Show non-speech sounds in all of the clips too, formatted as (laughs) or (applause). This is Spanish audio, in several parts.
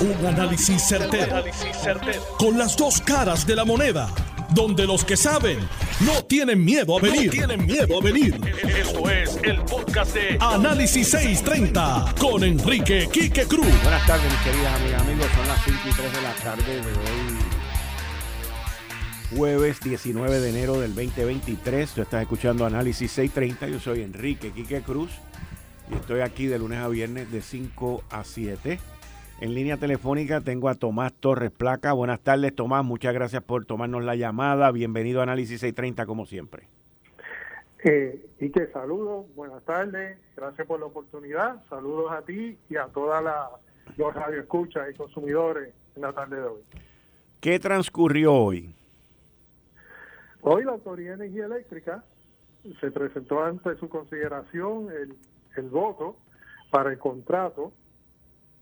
Un análisis certero, Con las dos caras de la moneda. Donde los que saben no tienen miedo a venir. tienen miedo a venir. Esto es el podcast de Análisis 630 con Enrique Quique Cruz. Buenas tardes, mis queridas amigas, amigos. Son las 5 y 3 de la tarde de hoy. Jueves 19 de enero del 2023. Tú estás escuchando Análisis 630. Yo soy Enrique Quique Cruz. Y estoy aquí de lunes a viernes de 5 a 7 en línea telefónica tengo a Tomás Torres Placa. Buenas tardes, Tomás. Muchas gracias por tomarnos la llamada. Bienvenido a Análisis 630, como siempre. Eh, y que saludos, buenas tardes, gracias por la oportunidad. Saludos a ti y a todos los radioescuchas y consumidores en la tarde de hoy. ¿Qué transcurrió hoy? Hoy la Autoridad de Energía Eléctrica se presentó ante su consideración el, el voto para el contrato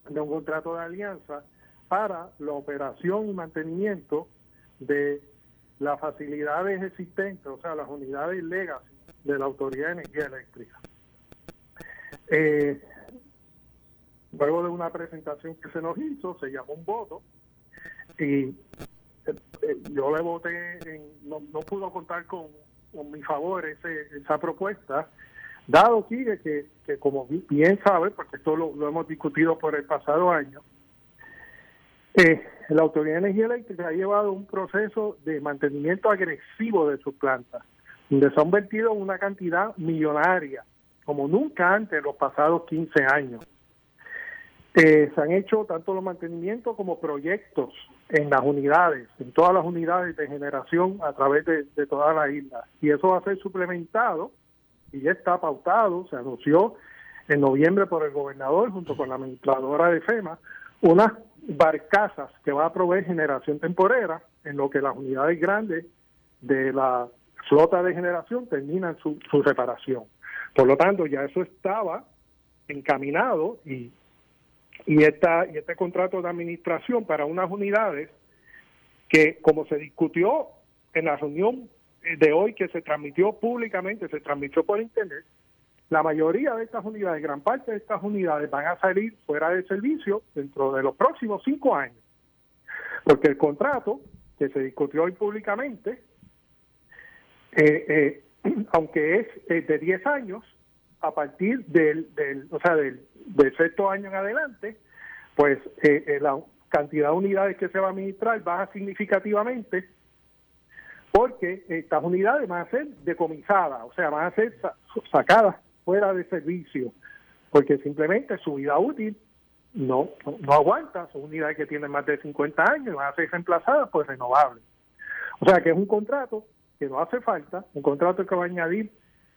de un contrato de alianza para la operación y mantenimiento de las facilidades existentes, o sea, las unidades legacy de la Autoridad de Energía Eléctrica. Eh, luego de una presentación que se nos hizo, se llamó un voto y eh, eh, yo le voté, no, pudo contar con, mi favor esa propuesta Dado sigue que, que, como bien sabe, porque esto lo, hemos discutido por el pasado año, eh, la Autoridad de Energía Eléctrica ha llevado un proceso de mantenimiento agresivo de sus plantas, donde se han vertido una cantidad millonaria, como nunca antes en los pasados 15 años. Eh, se han hecho tanto los mantenimientos como proyectos en las unidades, en todas las unidades de generación a través de, de toda la isla. Y eso va a ser suplementado y ya está pautado, se anunció en noviembre por el gobernador junto con la administradora de FEMA, unas barcazas que va a proveer generación temporera en lo que las unidades grandes de la flota de generación terminan su, su reparación. Por lo tanto, ya eso estaba encaminado y, y, esta, y este contrato de administración para unas unidades que, como se discutió en la reunión de hoy que se transmitió públicamente, se transmitió por internet, la mayoría de estas unidades, gran parte de estas unidades van a salir fuera de servicio dentro de los próximos cinco años. Porque el contrato que se discutió hoy públicamente, eh, eh, (clears throat) aunque es eh, de 10 años, a partir del, del o sea, del, del sexto año en adelante, pues la cantidad de unidades que se va a administrar baja significativamente porque estas unidades van a ser decomisadas, o sea, van a ser sacadas fuera de servicio, porque simplemente su vida útil no, no aguanta, son unidades que tienen más de 50 años, van a ser reemplazadas por renovables. O sea que es un contrato que no hace falta, un contrato que va a añadir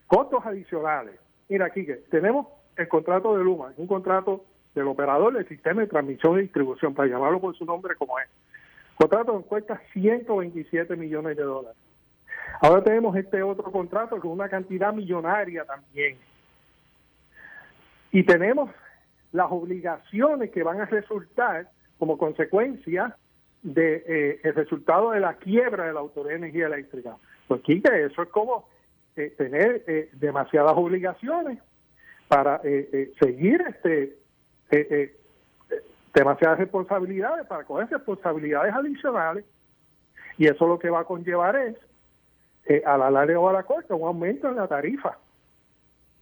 costos adicionales. Mira aquí que tenemos el contrato de Luma, un contrato del operador del sistema de transmisión y distribución, para llamarlo por su nombre como es contrato cuesta 127 millones de dólares. Ahora tenemos este otro contrato con una cantidad millonaria también. Y tenemos las obligaciones que van a resultar como consecuencia del de, eh, resultado de la quiebra de la Autoridad de Energía Eléctrica. Pues Quique, eso es como eh, tener eh, demasiadas obligaciones para seguir este demasiadas responsabilidades para coger responsabilidades adicionales y eso lo que va a conllevar es eh, a la larga o a la corta un aumento en la tarifa.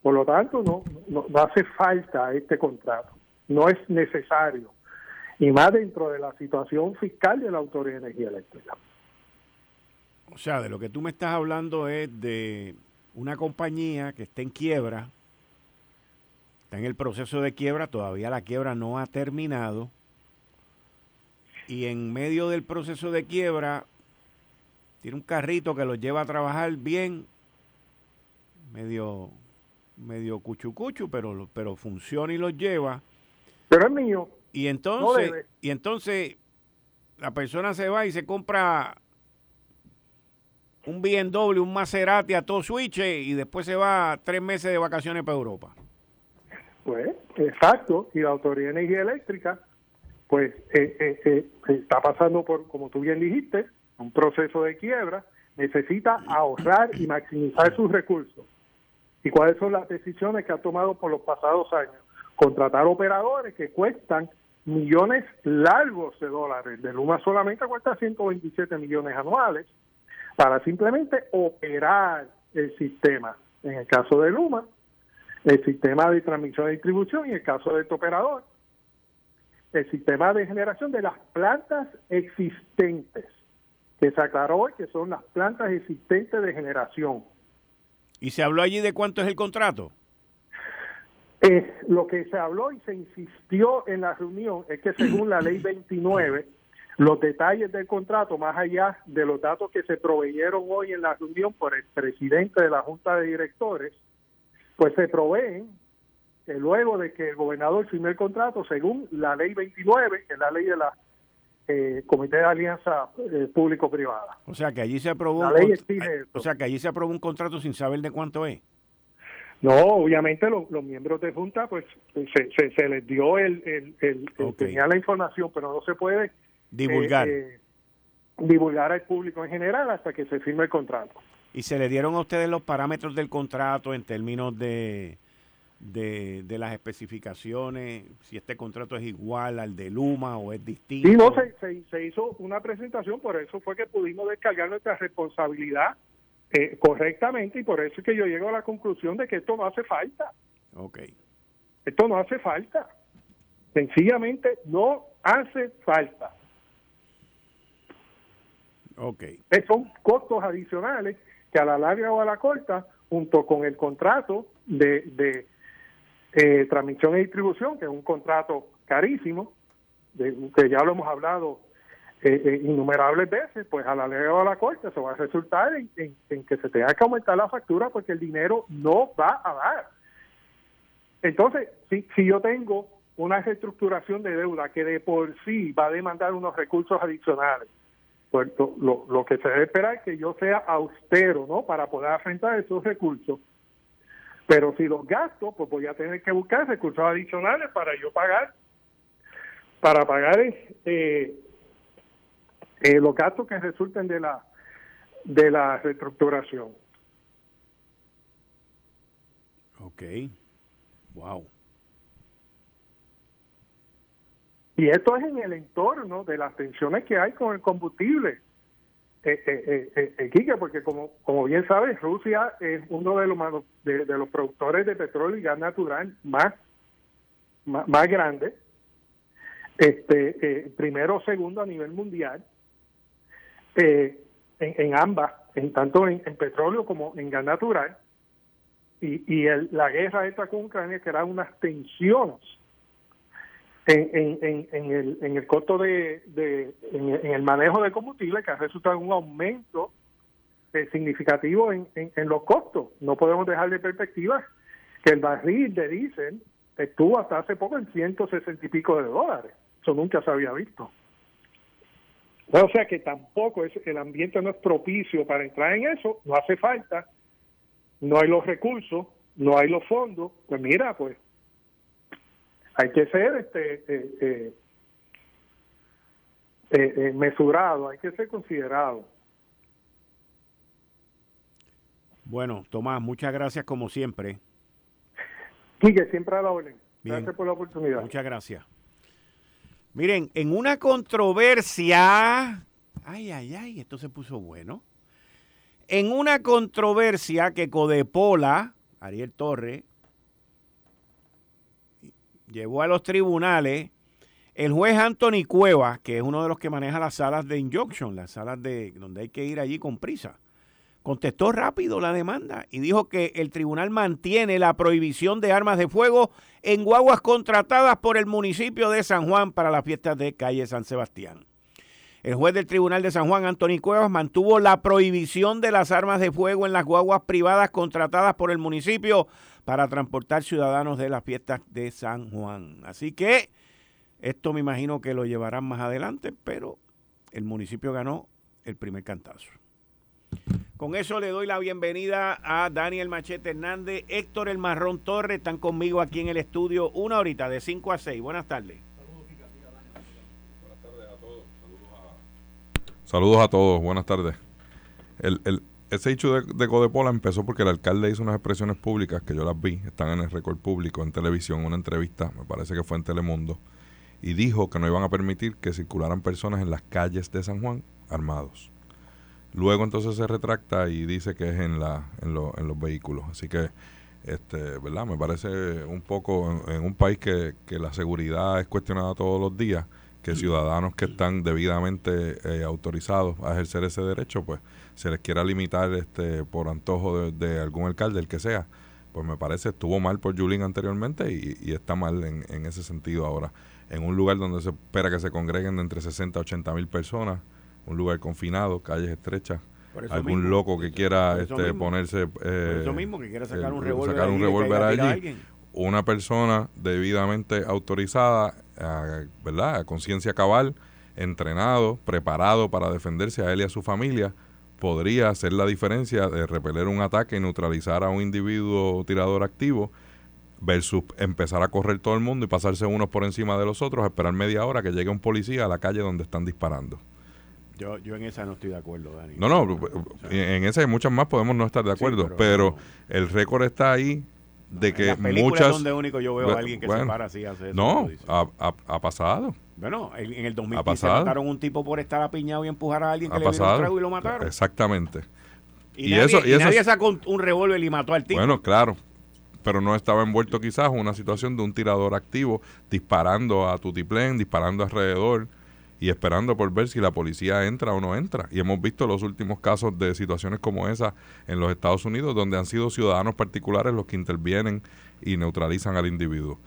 Por lo tanto, no, no, hace falta este contrato, no es necesario, y más dentro de la situación fiscal de la Autoridad de Energía Eléctrica. O sea, de lo que tú me estás hablando es de una compañía que está en quiebra, está en el proceso de quiebra, todavía la quiebra no ha terminado. Y en medio del proceso de quiebra, tiene un carrito que los lleva a trabajar bien, medio, medio cuchucuchu, pero, pero funciona y los lleva. Pero es mío. Y entonces, y entonces la persona se va y se compra un BMW, un Maserati a todo switch y después se va tres meses de vacaciones para Europa. Pues, exacto, y la Autoridad de Energía Eléctrica, pues, eh, eh, eh, está pasando por, como tú bien dijiste, un proceso de quiebra, necesita ahorrar y maximizar sus recursos. ¿Y cuáles son las decisiones que ha tomado por los pasados años? Contratar operadores que cuestan millones largos de dólares. De Luma solamente cuesta 127 millones anuales para simplemente operar el sistema. En el caso de Luma, el sistema de transmisión y distribución y en el caso de este operador, el sistema de generación de las plantas existentes, que se aclaró hoy que son las plantas existentes de generación. ¿Y se habló allí de cuánto es el contrato? Eh, lo que se habló y se insistió en la reunión es que según la ley 29, los detalles del contrato, más allá de los datos que se proveyeron hoy en la reunión por el presidente de la Junta de Directores, pues se proveen luego de que el gobernador firme el contrato, según la ley 29, que es la ley de la eh, Comité de Alianza eh, Público-Privada. O sea que allí se aprobó un o sea que allí se aprobó un contrato sin saber de cuánto es. No, obviamente los, miembros de Junta, pues se, se, les dio el, el, tenía la información, pero no se puede divulgar. Eh, divulgar al público en general hasta que se firme el contrato. ¿Y se le dieron a ustedes los parámetros del contrato en términos de, de, de, las especificaciones, si este contrato es igual al de Luma o es distinto. Sí, no, se, se, hizo una presentación, por eso fue que pudimos descargar nuestra responsabilidad eh, correctamente y por eso es que yo llego a la conclusión de que esto no hace falta. Ok. Esto no hace falta. Sencillamente no hace falta. Ok. Son costos adicionales que a la larga o a la corta, junto con el contrato de eh, transmisión y distribución, que es un contrato carísimo, de, que ya lo hemos hablado eh, eh, innumerables veces, pues a la ley o a la corte eso va a resultar en, que se tenga que aumentar la factura porque el dinero no va a dar. Entonces, si, si yo tengo una reestructuración de deuda que de por sí va a demandar unos recursos adicionales, pues lo, lo que se debe esperar es que yo sea austero, ¿no? Para poder enfrentar esos recursos pero si los gasto, pues voy a tener que buscar recursos adicionales para yo pagar, para pagar eh, eh, los gastos que resulten de la de la reestructuración. Ok. Wow. Y esto es en el entorno de las tensiones que hay con el combustible. Eh, eh, eh, eh porque como, como bien sabes, Rusia es uno de los, de, los productores de petróleo y gas natural más, más, grandes, este, eh, primero o segundo a nivel mundial, en, en, ambas, en tanto en, petróleo como en gas natural, y, y el, la guerra esta con Ucrania eran unas tensiones en, en, en, el, en el costo de, de en, el manejo de combustible que ha resultado un aumento eh, significativo en, en, los costos. No podemos dejar de perspectiva que el barril de diésel estuvo hasta hace poco en 160 y pico de dólares. Eso nunca se había visto. O sea que tampoco es, el ambiente no es propicio para entrar en eso, no hace falta, no hay los recursos, no hay los fondos. Pues mira, pues hay que ser este eh, eh, eh, mesurado, hay que ser considerado. Bueno, Tomás, muchas gracias como siempre. Quique, siempre a la orden. Gracias por la oportunidad. Muchas gracias. Miren, en una controversia, ay, ay, ay, esto se puso bueno. En una controversia que Codepola, Ariel Torre, llevó a los tribunales el juez Anthony Cuevas, que es uno de los que maneja las salas de injunction, las salas de donde hay que ir allí con prisa. Contestó rápido la demanda y dijo que el tribunal mantiene la prohibición de armas de fuego en guaguas contratadas por el municipio de San Juan para las fiestas de calle San Sebastián. El juez del Tribunal de San Juan, Anthony Cuevas, mantuvo la prohibición de las armas de fuego en las guaguas privadas contratadas por el municipio para transportar ciudadanos de las fiestas de San Juan. Así que esto me imagino que lo llevarán más adelante, pero el municipio ganó el primer cantazo. Con eso le doy la bienvenida a Daniel Machete Hernández, Héctor El Marrón Torres, están conmigo aquí en el estudio una horita de 5 a 6. Buenas tardes. Saludos a todos, buenas tardes. El, ese hecho de, de, Codepola empezó porque el alcalde hizo unas expresiones públicas que yo las vi, están en el récord público, en televisión, una entrevista, me parece que fue en Telemundo, y dijo que no iban a permitir que circularan personas en las calles de San Juan armados. Luego entonces se retracta y dice que es en, la, en, en los vehículos. Así que, este, ¿verdad? Me parece un poco en, un país que, que, la seguridad es cuestionada todos los días, que ciudadanos que están debidamente eh, autorizados a ejercer ese derecho, pues se les quiera limitar este, por antojo de, algún alcalde, el que sea. Pues me parece, estuvo mal por Julín anteriormente y, y está mal en, en ese sentido ahora. En un lugar donde se espera que se congreguen entre 60 a 80 mil personas, un lugar confinado, calles estrechas. Algún loco que quiera este, ponerse. Eh, eso mismo, que quiera sacar un revólver, sacar un revólver allí. Una persona debidamente autorizada, a, ¿verdad? A conciencia cabal, entrenado, preparado para defenderse a él y a su familia, podría hacer la diferencia de repeler un ataque y neutralizar a un individuo tirador activo versus empezar a correr todo el mundo y pasarse unos por encima de los otros, esperar media hora que llegue un policía a la calle donde están disparando. Yo, yo en esa no estoy de acuerdo, Dani. No, no, en esa y muchas más podemos no estar de acuerdo, pero, el récord está ahí de que en muchas donde único yo veo a alguien que se para así hace eso, no ha, ha, pasado. Bueno en, el 2015 mataron un tipo por estar apiñado y empujar a alguien que le dio un trago y lo mataron. Exactamente. Y, nadie, eso y, nadie sacó un, revólver y mató al tipo. Bueno claro pero no estaba envuelto quizás en una situación de un tirador activo disparando a tutiplén disparando alrededor y esperando por ver si la policía entra o no entra. Y hemos visto los últimos casos de situaciones como esa en los Estados Unidos, donde han sido ciudadanos particulares los que intervienen y neutralizan al individuo.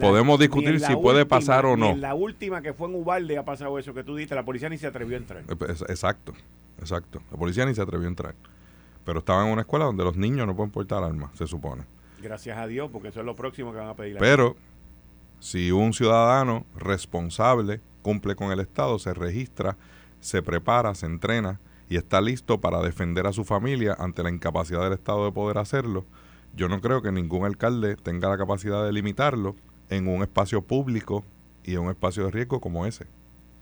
Podemos discutir si puede pasar o no. en la última que fue en Ubalde ha pasado eso que tú dices, la policía ni se atrevió a entrar. Exacto, exacto. La policía ni se atrevió a entrar. Pero estaban en una escuela donde los niños no pueden portar armas, se supone. Gracias a Dios, porque eso es lo próximo que van a pedir. Pero si un ciudadano responsable cumple con el Estado, se registra, se prepara, se entrena y está listo para defender a su familia ante la incapacidad del Estado de poder hacerlo, yo no creo que ningún alcalde tenga la capacidad de limitarlo en un espacio público y en un espacio de riesgo como ese.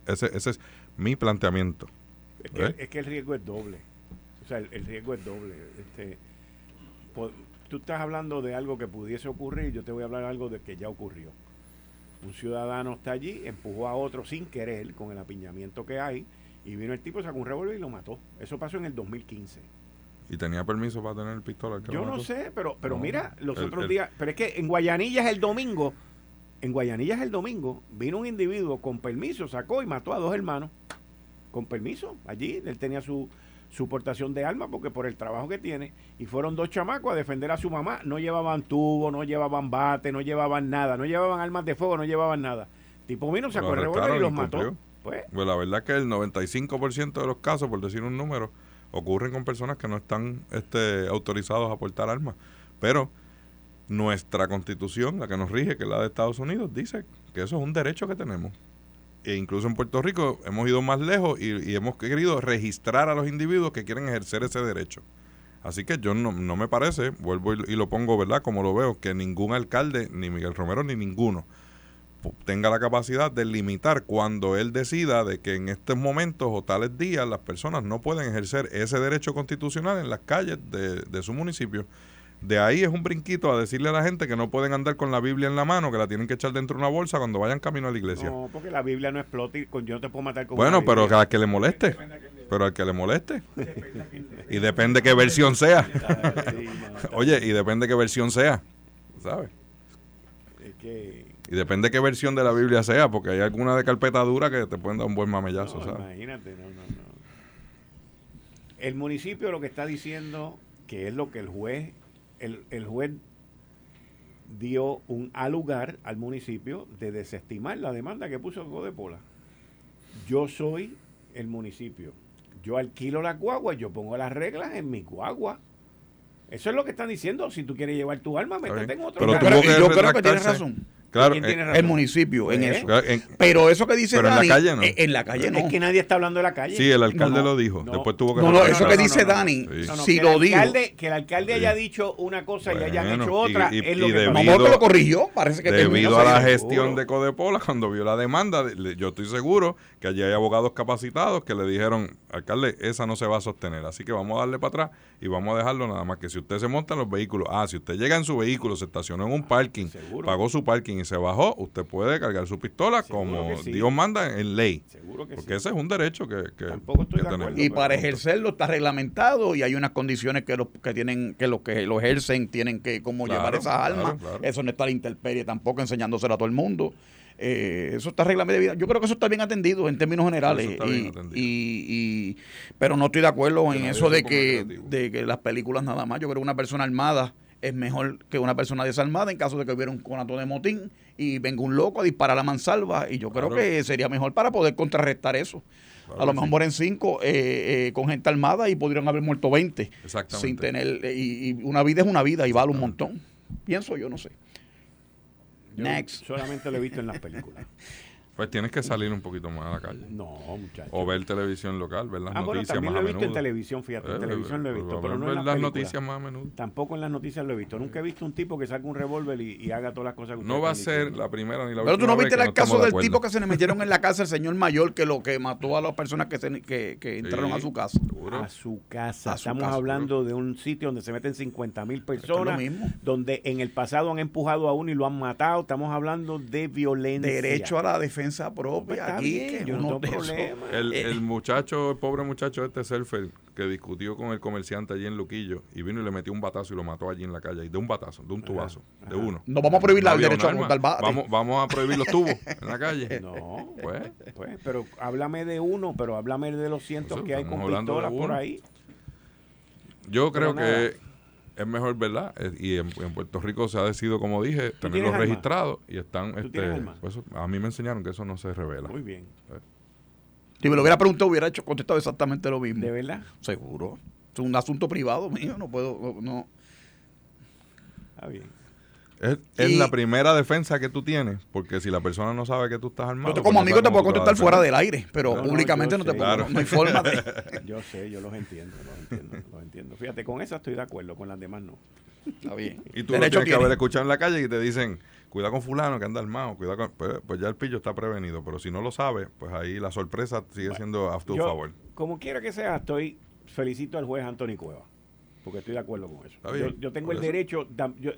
Ese, ese es mi planteamiento. Es que, el riesgo es doble. O sea, el, riesgo es doble. Este, tú estás hablando de algo que pudiese ocurrir, yo te voy a hablar de algo de que ya ocurrió. Un ciudadano está allí, empujó a otro sin querer con el apiñamiento que hay y vino el tipo, sacó un revólver y lo mató. Eso pasó en el 2015. ¿Y tenía permiso para tener el pistola? Yo no sé, pero, pero mira, los otros días, pero es que en Guayanillas el domingo, en Guayanillas el domingo, vino un individuo con permiso, sacó y mató a dos hermanos. Con permiso, allí, él tenía su, su portación de armas porque por el trabajo que tiene y fueron dos chamacos a defender a su mamá no llevaban tubo no llevaban bate no llevaban nada no llevaban armas de fuego no llevaban nada tipo vino sacó el revólver y los mató pues. pues. la verdad que el 95% de los casos por decir un número ocurren con personas que no están este, autorizados a portar armas pero nuestra constitución la que nos rige que es la de Estados Unidos dice que eso es un derecho que tenemos e incluso en Puerto Rico hemos ido más lejos y, hemos querido registrar a los individuos que quieren ejercer ese derecho. Así que yo no, no me parece, vuelvo y, lo pongo, ¿verdad? Como lo veo, que ningún alcalde, ni Miguel Romero, ni ninguno, tenga la capacidad de limitar cuando él decida de que en estos momentos o tales días las personas no pueden ejercer ese derecho constitucional en las calles de, de su municipio. De ahí es un brinquito a decirle a la gente que no pueden andar con la Biblia en la mano, que la tienen que echar dentro de una bolsa cuando vayan camino a la iglesia. No, porque la Biblia no explota y yo no te puedo matar con Bueno, pero al que le moleste. Pero al que le moleste. y depende qué versión sea. Oye, y depende qué versión sea. ¿Sabes? Y depende qué versión de la Biblia sea, porque hay alguna de carpeta dura que te pueden dar un buen mamellazo, ¿sabes? Imagínate, no, no, no. El municipio lo que está diciendo, que es lo que el juez el, juez dio un alugar al municipio de desestimar la demanda que puso Codepola. Yo soy el municipio. Yo alquilo la guagua, yo pongo las reglas en mi guagua. Eso es lo que están diciendo. Si tú quieres llevar tu alma, métete en otro Pero, yo creo que tienes razón. Claro, el municipio en eso. pero eso que dice Dani, en la calle no. Es que nadie está hablando de la calle. Sí, el alcalde lo dijo. Después tuvo que No, no, eso que dice Dani, si lo dijo. Que el alcalde haya dicho una cosa y hayan hecho otra, es lo que debido, lo corrigió, parece que Debido a la gestión de Codepola, cuando vio la demanda, yo estoy seguro que allí hay abogados capacitados que le dijeron, alcalde, esa no se va a sostener, así que vamos a darle para atrás y vamos a dejarlo nada más que si usted se monta en los vehículos, ah, si usted llega en su vehículo, se estacionó en un parking, pagó su parking y se bajó, usted puede cargar su pistola como Dios manda en ley. Seguro que porque ese es un derecho que, que, tenemos. Y para ejercerlo está reglamentado y hay unas condiciones que los que tienen que los que lo ejercen tienen que como llevar esas armas. Eso no está la intemperie tampoco enseñándoselo a todo el mundo. Eh, eso está reglamento de vida. Yo creo que eso está bien atendido en términos generales. Y, pero no estoy de acuerdo en eso de que, de que las películas nada más. Yo creo que una persona armada es mejor que una persona desarmada en caso de que hubiera un conato de motín y venga un loco a disparar a la mansalva. Y yo creo que sería mejor para poder contrarrestar eso. a lo mejor mueren cinco eh, eh, con gente armada y podrían haber muerto 20. Sin tener. Y, y, una vida es una vida y vale un montón. Pienso yo, no sé. Next. Solamente lo he visto en las películas. (laughs) Pues tienes que salir un poquito más a la calle. No, muchachos. O ver televisión local, ver las ah, noticias también lo he visto en televisión, fíjate, en eh, televisión lo he visto, pero no ver en las, noticias más a menudo. Tampoco en las noticias lo he visto. Nunca he visto un tipo que saque un revólver y, haga todas las cosas que No va a ser la primera ni la última Pero tú no viste el caso del tipo que se le metieron en la casa, el señor mayor, que lo que mató a las personas que, se, que, que entraron a su casa. A su casa. Estamos hablando de un sitio donde se meten 50 mil personas, donde en el pasado han empujado a uno y lo han matado. Estamos hablando de violencia. Derecho a la defensa propia. El, muchacho, el pobre muchacho este surfer que discutió con el comerciante allí en Luquillo y vino y le metió un batazo y lo mató allí en la calle. de un batazo, de un tubazo, de uno. No vamos a prohibir el derecho a montar Vamos, vamos a prohibir los tubos en la calle. (laughs) No, pues, pues, pero háblame de uno, pero háblame de los cientos que hay con pistolas por ahí. Yo creo que es mejor, ¿verdad? Y en, Puerto Rico se ha decidido, como dije, tenerlos registrados y están. Este, pues, a mí me enseñaron que eso no se revela. Muy bien. Eh. Si me lo hubiera preguntado, hubiera hecho contestado exactamente lo mismo. ¿De verdad? Seguro. Es un asunto privado mío, no puedo. No. Está bien. Es, la primera defensa que tú tienes, porque si la persona no sabe que tú estás armado. Yo como pues amigo te puedo contestar fuera del aire, pero públicamente no, te puedo. No hay forma de. (laughs) (laughs) yo sé, yo los entiendo, los entiendo, los entiendo. Fíjate, con esa estoy de acuerdo, con las demás no. Está bien. Y tú lo tienes que haber escuchado en la calle y te dicen, cuidado con fulano que anda armado, cuidado con... Pues, pues, ya el pillo está prevenido, pero si no lo sabe, pues ahí la sorpresa sigue siendo a tu favor. Como quiera que sea, estoy felicito al juez Antonio Cueva porque estoy de acuerdo con eso. Yo, tengo el derecho,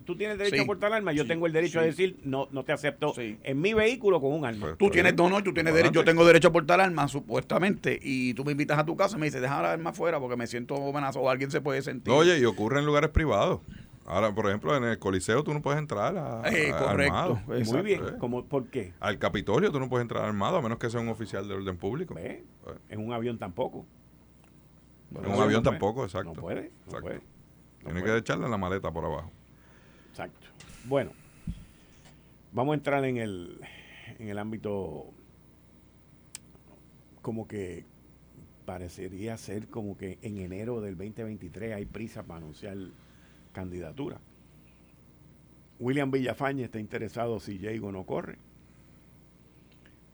tú tienes derecho a portar arma, yo tengo el derecho a decir, no no te acepto en mi vehículo con un arma. Pues, tú tienes, no, no, tú tienes derecho, yo tengo derecho a portar arma, supuestamente, y tú me invitas a tu casa y me dices, deja la arma afuera porque me siento amenazado o alguien se puede sentir. Oye, y ocurre en lugares privados. Ahora, por ejemplo, en el Coliseo tú no puedes entrar a, eh, correcto, Muy bien. ¿Cómo, ¿Por qué? Al Capitolio tú no puedes entrar armado a menos que sea un oficial de orden público. En un avión tampoco. En un avión tampoco, exacto. No puede, no puede. Tiene que echarle la maleta por abajo. Exacto. Bueno, vamos a entrar en el, en el ámbito como que parecería ser como que en enero del 2023 hay prisa para anunciar candidatura. William Villafañe está interesado si Diego no corre.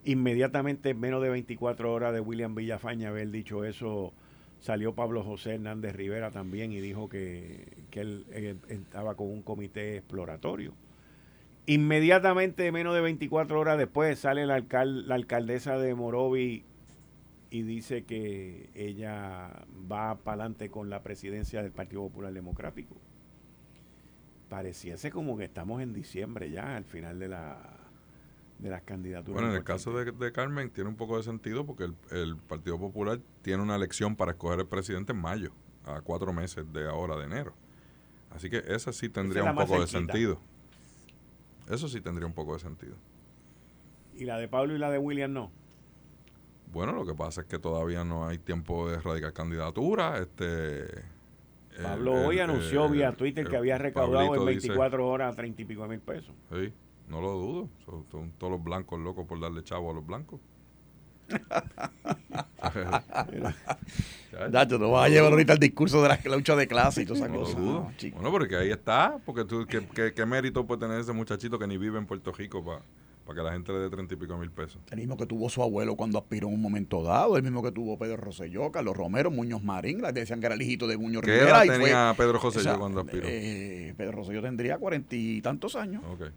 Inmediatamente, en menos de 24 horas de William Villafañe haber dicho eso, Salió Pablo José Hernández Rivera también y dijo que, él, estaba con un comité exploratorio. Inmediatamente, menos de 24 horas después, sale la, la alcaldesa de Morovi y dice que ella va para adelante con la presidencia del Partido Popular Democrático. Pareciese como que estamos en diciembre ya, al final de la, de las candidaturas. Bueno, en el caso de, Carmen tiene un poco de sentido porque el, Partido Popular tiene una elección para escoger el presidente en mayo, a cuatro meses de ahora, de enero. Así que esa sí tendría un poco de sentido. Eso sí tendría un poco de sentido. ¿Y la de Pablo y la de William no? Bueno, lo que pasa es que todavía no hay tiempo de erradicar candidatura. Este, Pablo hoy anunció vía Twitter que había recaudado en 24 horas 30 y pico de mil pesos. Sí. No lo dudo. Son, todos los blancos locos por darle chavo a los blancos. tú no vas a llevar ahorita el discurso de la lucha de clase y todas esas cosas. bueno, porque ahí está. Porque tú, ¿qué, qué, mérito puede tener ese muchachito que ni vive en Puerto Rico para para que la gente le dé treinta y pico mil pesos. El mismo que tuvo su abuelo cuando aspiró en un momento dado, el mismo que tuvo Pedro Rosselló, Carlos Romero, Muñoz Marín, la decían que era el hijito de Muñoz ¿Qué edad tenía Pedro Rosselló cuando aspiró? Eh, Pedro Rosselló tendría cuarenta y tantos años. Okay.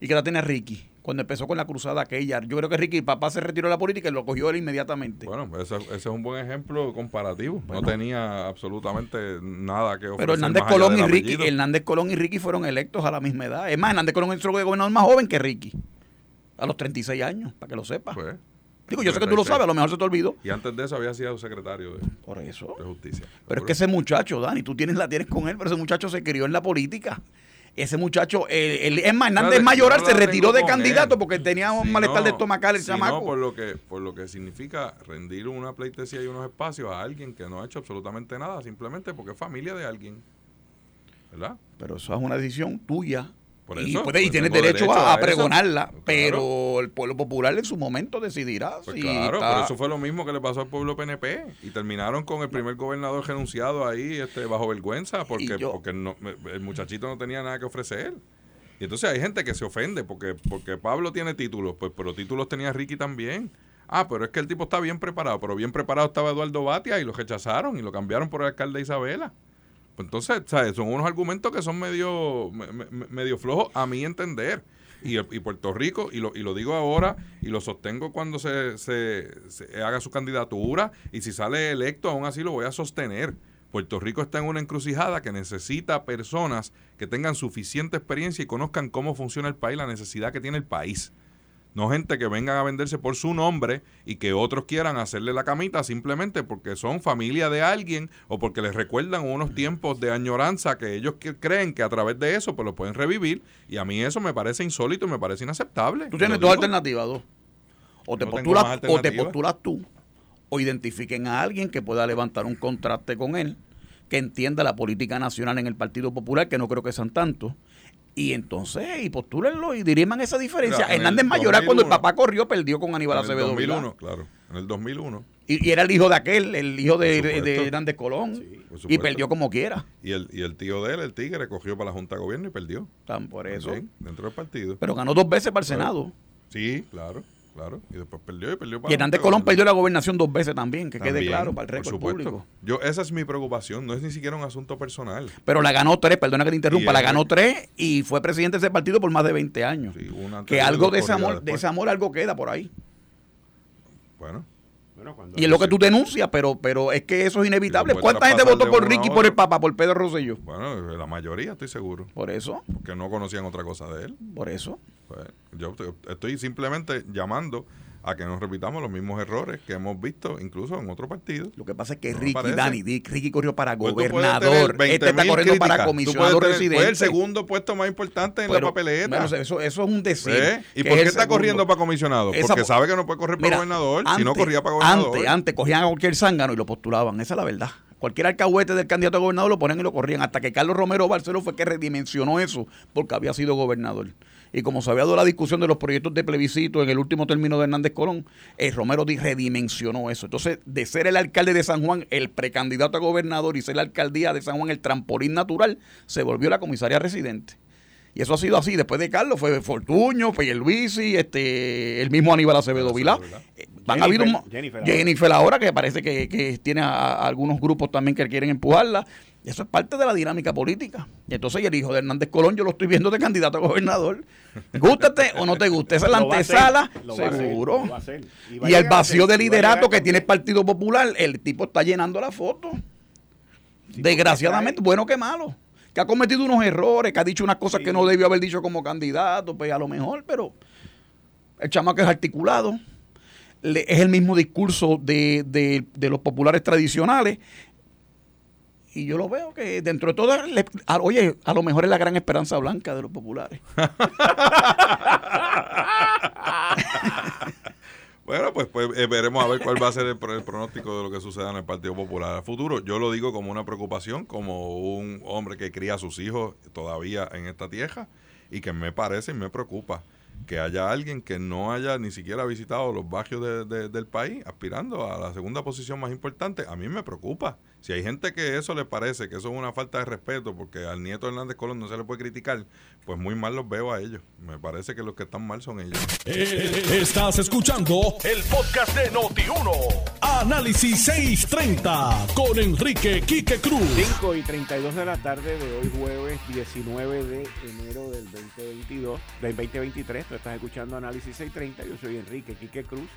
¿Y qué edad tiene Ricky? Cuando empezó con la cruzada aquella. Yo creo que Ricky, papá se retiró de la política y lo cogió él inmediatamente. Bueno, ese, es un buen ejemplo comparativo. No tenía absolutamente nada que ofrecer. Pero Hernández Colón y Ricky, Hernández Colón y Ricky fueron electos a la misma edad. Es más, Hernández Colón es el gobernador más joven que Ricky. A los 36 años, para que lo sepas. Pues, Digo, yo sé que tú lo sabes, a lo mejor se te olvidó. Y antes de eso había sido secretario de, Por eso. de justicia. Pero es que ese muchacho, Dani, tú tienes la tienes con él, pero ese muchacho se crió en la política. Ese muchacho, el, es más, Hernández Mayoral se retiró de candidato porque tenía un malestar de estomacal el si chamaco. No, por lo que, por lo que significa rendir una pleitesía y unos espacios a alguien que no ha hecho absolutamente nada, simplemente porque es familia de alguien. ¿Verdad? Pero eso es una decisión tuya y, puede, tienes derecho, a, pregonarla, pero el pueblo popular en su momento decidirá. Pues claro, pero eso fue lo mismo que le pasó al pueblo PNP y terminaron con el primer gobernador renunciado ahí este, bajo vergüenza porque, porque el muchachito no tenía nada que ofrecer. Y entonces hay gente que se ofende porque, porque Pablo tiene títulos, pues pero títulos tenía Ricky también. Ah, pero es que el tipo está bien preparado, pero bien preparado estaba Eduardo Batia y lo rechazaron y lo cambiaron por el alcalde Isabela. Pues entonces, ¿sabes? son unos argumentos que son medio, medio flojos a mi entender. Y, y Puerto Rico, y lo, y lo digo ahora, y lo sostengo cuando se, se, haga su candidatura, y si sale electo, aún así lo voy a sostener. Puerto Rico está en una encrucijada que necesita personas que tengan suficiente experiencia y conozcan cómo funciona el país, la necesidad que tiene el país. No gente que vengan a venderse por su nombre y que otros quieran hacerle la camita simplemente porque son familia de alguien o porque les recuerdan unos tiempos de añoranza que ellos creen que a través de eso pues lo pueden revivir. Y a mí eso me parece insólito y me parece inaceptable. Tú tienes dos alternativas, dos. O te, postulas, o te postulas tú o identifiquen a alguien que pueda levantar un contraste con él, que entienda la política nacional en el Partido Popular, que no creo que sean tantos y entonces, y postúlenlo y diriman esa diferencia. Hernández Mayoral, cuando el papá corrió, perdió con Aníbal Acevedo. En el 2001, claro. En el 2001. Y, era el hijo de aquel, el hijo de, Hernández Colón. y perdió como quiera. Y el, y el tío de él, el Tigre, cogió para la Junta de Gobierno y perdió. Tan por eso. dentro del partido. Pero ganó dos veces para el Senado. Sí, claro. Claro, y después perdió y perdió para Y Hernández Colón perdió la gobernación dos veces también, que quede claro para el récord público. Yo, esa es mi preocupación, no es ni siquiera un asunto personal. Pero la ganó tres, perdona que te interrumpa, la ganó tres y fue presidente de ese partido por más de 20 años. que algo de ese amor, de ese amor algo queda por ahí. Bueno, y es lo que tú denuncias, pero, pero es que eso es inevitable. ¿Cuánta gente votó por Ricky, por el Papa, por Pedro Rosselló? Bueno, la mayoría, estoy seguro. ¿Por eso? Porque no conocían otra cosa de él. ¿Por eso? Pues, yo estoy simplemente llamando a que no repitamos los mismos errores que hemos visto incluso en otro partido. Lo que pasa es que Ricky, Dani, Ricky corrió para pues gobernador, este está corriendo para comisionado residente. Fue el segundo puesto más importante en la papeleta. eso, eso es un decir. ¿Y por qué está corriendo para comisionado? Porque sabe que no puede correr para gobernador, si no corría para gobernador. Antes, antes cogían a cualquier zángano y lo postulaban, esa es la verdad cualquier alcahuete del candidato a gobernador lo ponen y lo corrían, hasta que Carlos Romero Barceló fue que redimensionó eso porque había sido gobernador. Y como se había dado la discusión de los proyectos de plebiscito en el último término de Hernández Colón, el Romero redimensionó eso. Entonces, de ser el alcalde de San Juan el precandidato a gobernador y ser la alcaldía de San Juan el trampolín natural, se volvió la comisaria residente. Y eso ha sido así. Después de Carlos fue Fortuño, Luisi, este, el mismo Aníbal Acevedo Vilá. Van a haber un, Jennifer, ahora, que parece que, que tiene a, algunos grupos también que quieren empujarla. Eso es parte de la dinámica política. Y entonces el hijo de Hernández Colón yo lo estoy viendo de candidato a gobernador. Gústate o no te guste. Esa es la (laughs) antesala, seguro. Y, el vacío de liderato que tiene el Partido Popular, el tipo está llenando la foto. Desgraciadamente, bueno que malo. Que ha cometido unos errores, que ha dicho unas cosas que no debió haber dicho como candidato, pues a lo mejor, pero el chamaco es articulado. es el mismo discurso de, de los populares tradicionales y yo lo veo que dentro de todo, oye, a lo mejor es la gran esperanza blanca de los populares. (laughs) bueno, pues, pues eh, veremos a ver cuál va a ser el, pronóstico de lo que suceda en el Partido Popular al futuro. Yo lo digo como una preocupación, como un hombre que cría a sus hijos todavía en esta tierra y que me parece y me preocupa que haya alguien que no haya ni siquiera visitado los barrios del país aspirando a la segunda posición más importante, a mí me preocupa. Si hay gente que eso le parece, que eso es una falta de respeto, porque al nieto Hernández Colón no se le puede criticar, pues muy mal los veo a ellos. Me parece que los que están mal son ellos. Eh, estás escuchando el podcast de Noti1. Análisis 630 con Enrique Quique Cruz. 5 y 32 de la tarde de hoy jueves 19 de enero del 2022, del 2023. Tú estás escuchando Análisis 630. Yo soy Enrique Quique Cruz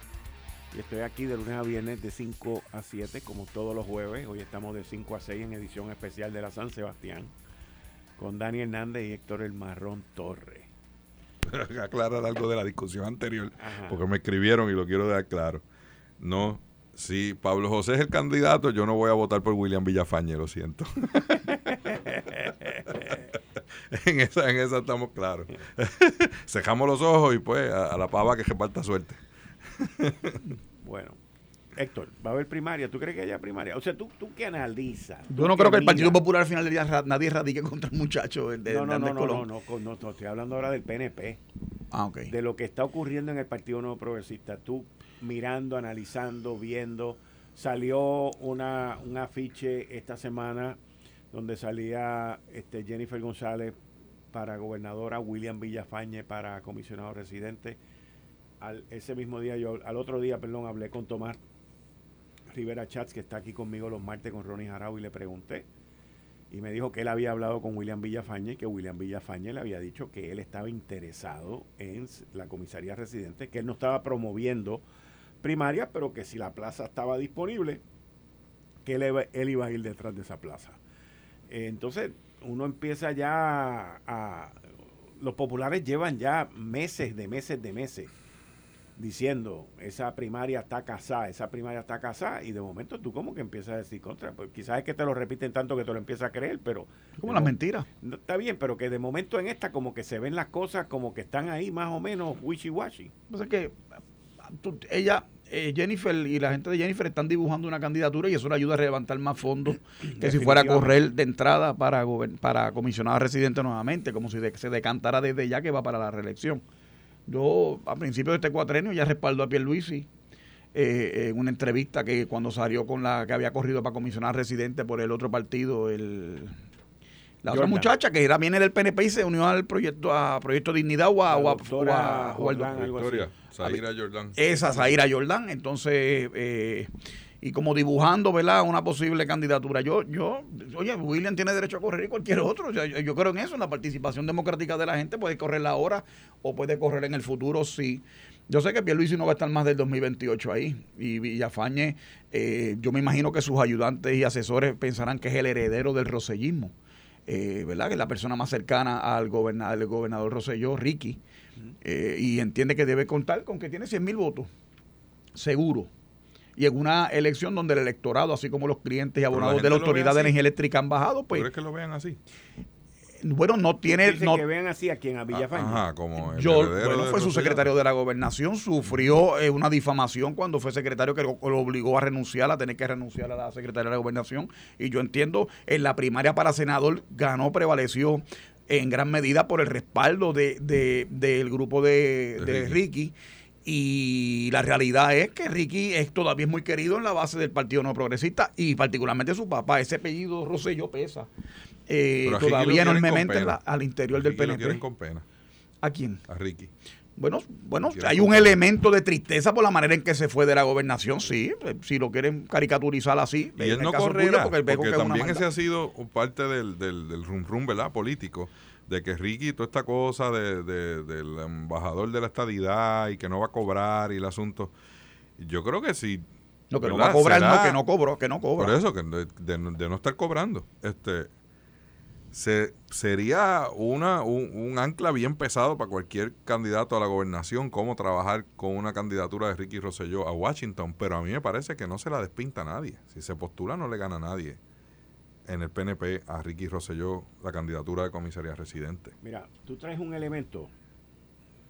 y estoy aquí de lunes a viernes de 5 a 7 como todos los jueves. Hoy estamos de 5 a 6 en edición especial de la San Sebastián con Dani Hernández y Héctor El Marrón Torre. Aclarar algo de la discusión anterior, porque me escribieron y lo quiero dejar claro. No si Pablo José es el candidato, yo no voy a votar por William Villafañe, lo siento. (laughs) en, esa, en esa estamos claros. (laughs) Cejamos los ojos y pues a, la pava que reparta suerte. bueno. Héctor, va a haber primaria. ¿Tú crees que haya primaria? O sea, ¿tú, tú qué analizas? Yo no creo que el Partido Popular al final del día nadie radique contra el muchacho de, de no, no, no, No, no, no, no, estoy hablando ahora del PNP. Ah, ok. De lo que está ocurriendo en el Partido Nuevo Progresista. ¿Tú mirando, analizando, viendo. Salió una, un afiche esta semana donde salía este Jennifer González para gobernadora, William Villafañe para comisionado residente. Al, ese mismo día, yo, al otro día, perdón, hablé con Tomás Rivera Chats, que está aquí conmigo los martes con Ronnie Jarau, y le pregunté. Y me dijo que él había hablado con William Villafañe y que William Villafañe le había dicho que él estaba interesado en la comisaría residente, que él no estaba promoviendo primaria, pero que si la plaza estaba disponible, que él, iba a ir detrás de esa plaza. Eh, entonces, uno empieza ya a... Los populares llevan ya meses de meses de meses diciendo esa primaria está casada, esa primaria está casada, y de momento tú como que empiezas a decir contra, pues quizás es que te lo repiten tanto que te lo empiezas a creer, pero... Como las mentiras. está bien, pero que de momento en esta como que se ven las cosas como que están ahí más o menos wishy-washy. No sé que ella, eh, Jennifer y la gente de Jennifer están dibujando una candidatura y eso le ayuda a levantar más fondos (clears throat) que si fuera a correr de entrada para, para comisionado residente nuevamente, como si se decantara desde ya que va para la reelección. Yo, a principios de este cuatrenio, ya respaldo a Pierluisi eh, en una entrevista que cuando salió con la que había corrido para comisionar residente por el otro partido, el la otra muchacha que era viene del PNP y se unió al proyecto a Proyecto Dignidad o a, o a, Zaira Jordan. Esa, Zaira Jordan. Entonces, eh, y como dibujando, ¿verdad? Una posible candidatura. Yo, yo, oye, William tiene derecho a correr y cualquier otro. yo, creo en eso, en la participación democrática de la gente. Puede correr ahora o puede correr en el futuro, sí. Yo sé que Pierluisi no va a estar más del 2028 ahí. Y Villafañe, eh, yo me imagino que sus ayudantes y asesores pensarán que es el heredero del rosellismo. Eh, ¿verdad? Que es la persona más cercana al, gobernador, al gobernador Roselló, Ricky. Eh, y entiende que debe contar con que tiene 100 mil votos, seguro. Y en una elección donde el electorado, así como los clientes y abonados de la Autoridad de Energía Eléctrica han bajado, pues... ¿Crees que lo vean así? Bueno, no tiene. no, que vean así a quien a Villafañe. Ajá, como Yo, bueno, fue su secretario de la gobernación, sufrió eh, una difamación cuando fue secretario que lo, obligó a renunciar, a tener que renunciar a la secretaria de la gobernación. Y yo entiendo, en la primaria para senador ganó, prevaleció en gran medida por el respaldo de, del grupo de, Ricky. Y la realidad es que Ricky es todavía muy querido en la base del Partido No Progresista y particularmente su papá. Ese apellido Rosselló pesa eh, todavía enormemente al interior del PNP. con pena. ¿A quién? A Ricky. Bueno, bueno, hay un elemento de tristeza por la manera en que se fue de la gobernación, sí, eh, si lo quieren caricaturizar así. Y él no correrá, porque, porque también ese ha sido parte del, del, del rum rum, ¿verdad? Político de que Ricky, toda esta cosa de, del embajador de la estadidad y que no va a cobrar y el asunto, yo creo que sí. No, que no va a cobrar, no, que no cobró, que no cobra. Por eso, que de, no estar cobrando. Este, se, sería una, un, ancla bien pesado para cualquier candidato a la gobernación, cómo trabajar con una candidatura de Ricky Rosselló a Washington, pero a mí me parece que no se la despinta a nadie. Si se postula no le gana a nadie en el PNP a Ricky Rosselló la candidatura de comisaría residente. Mira, tú traes un elemento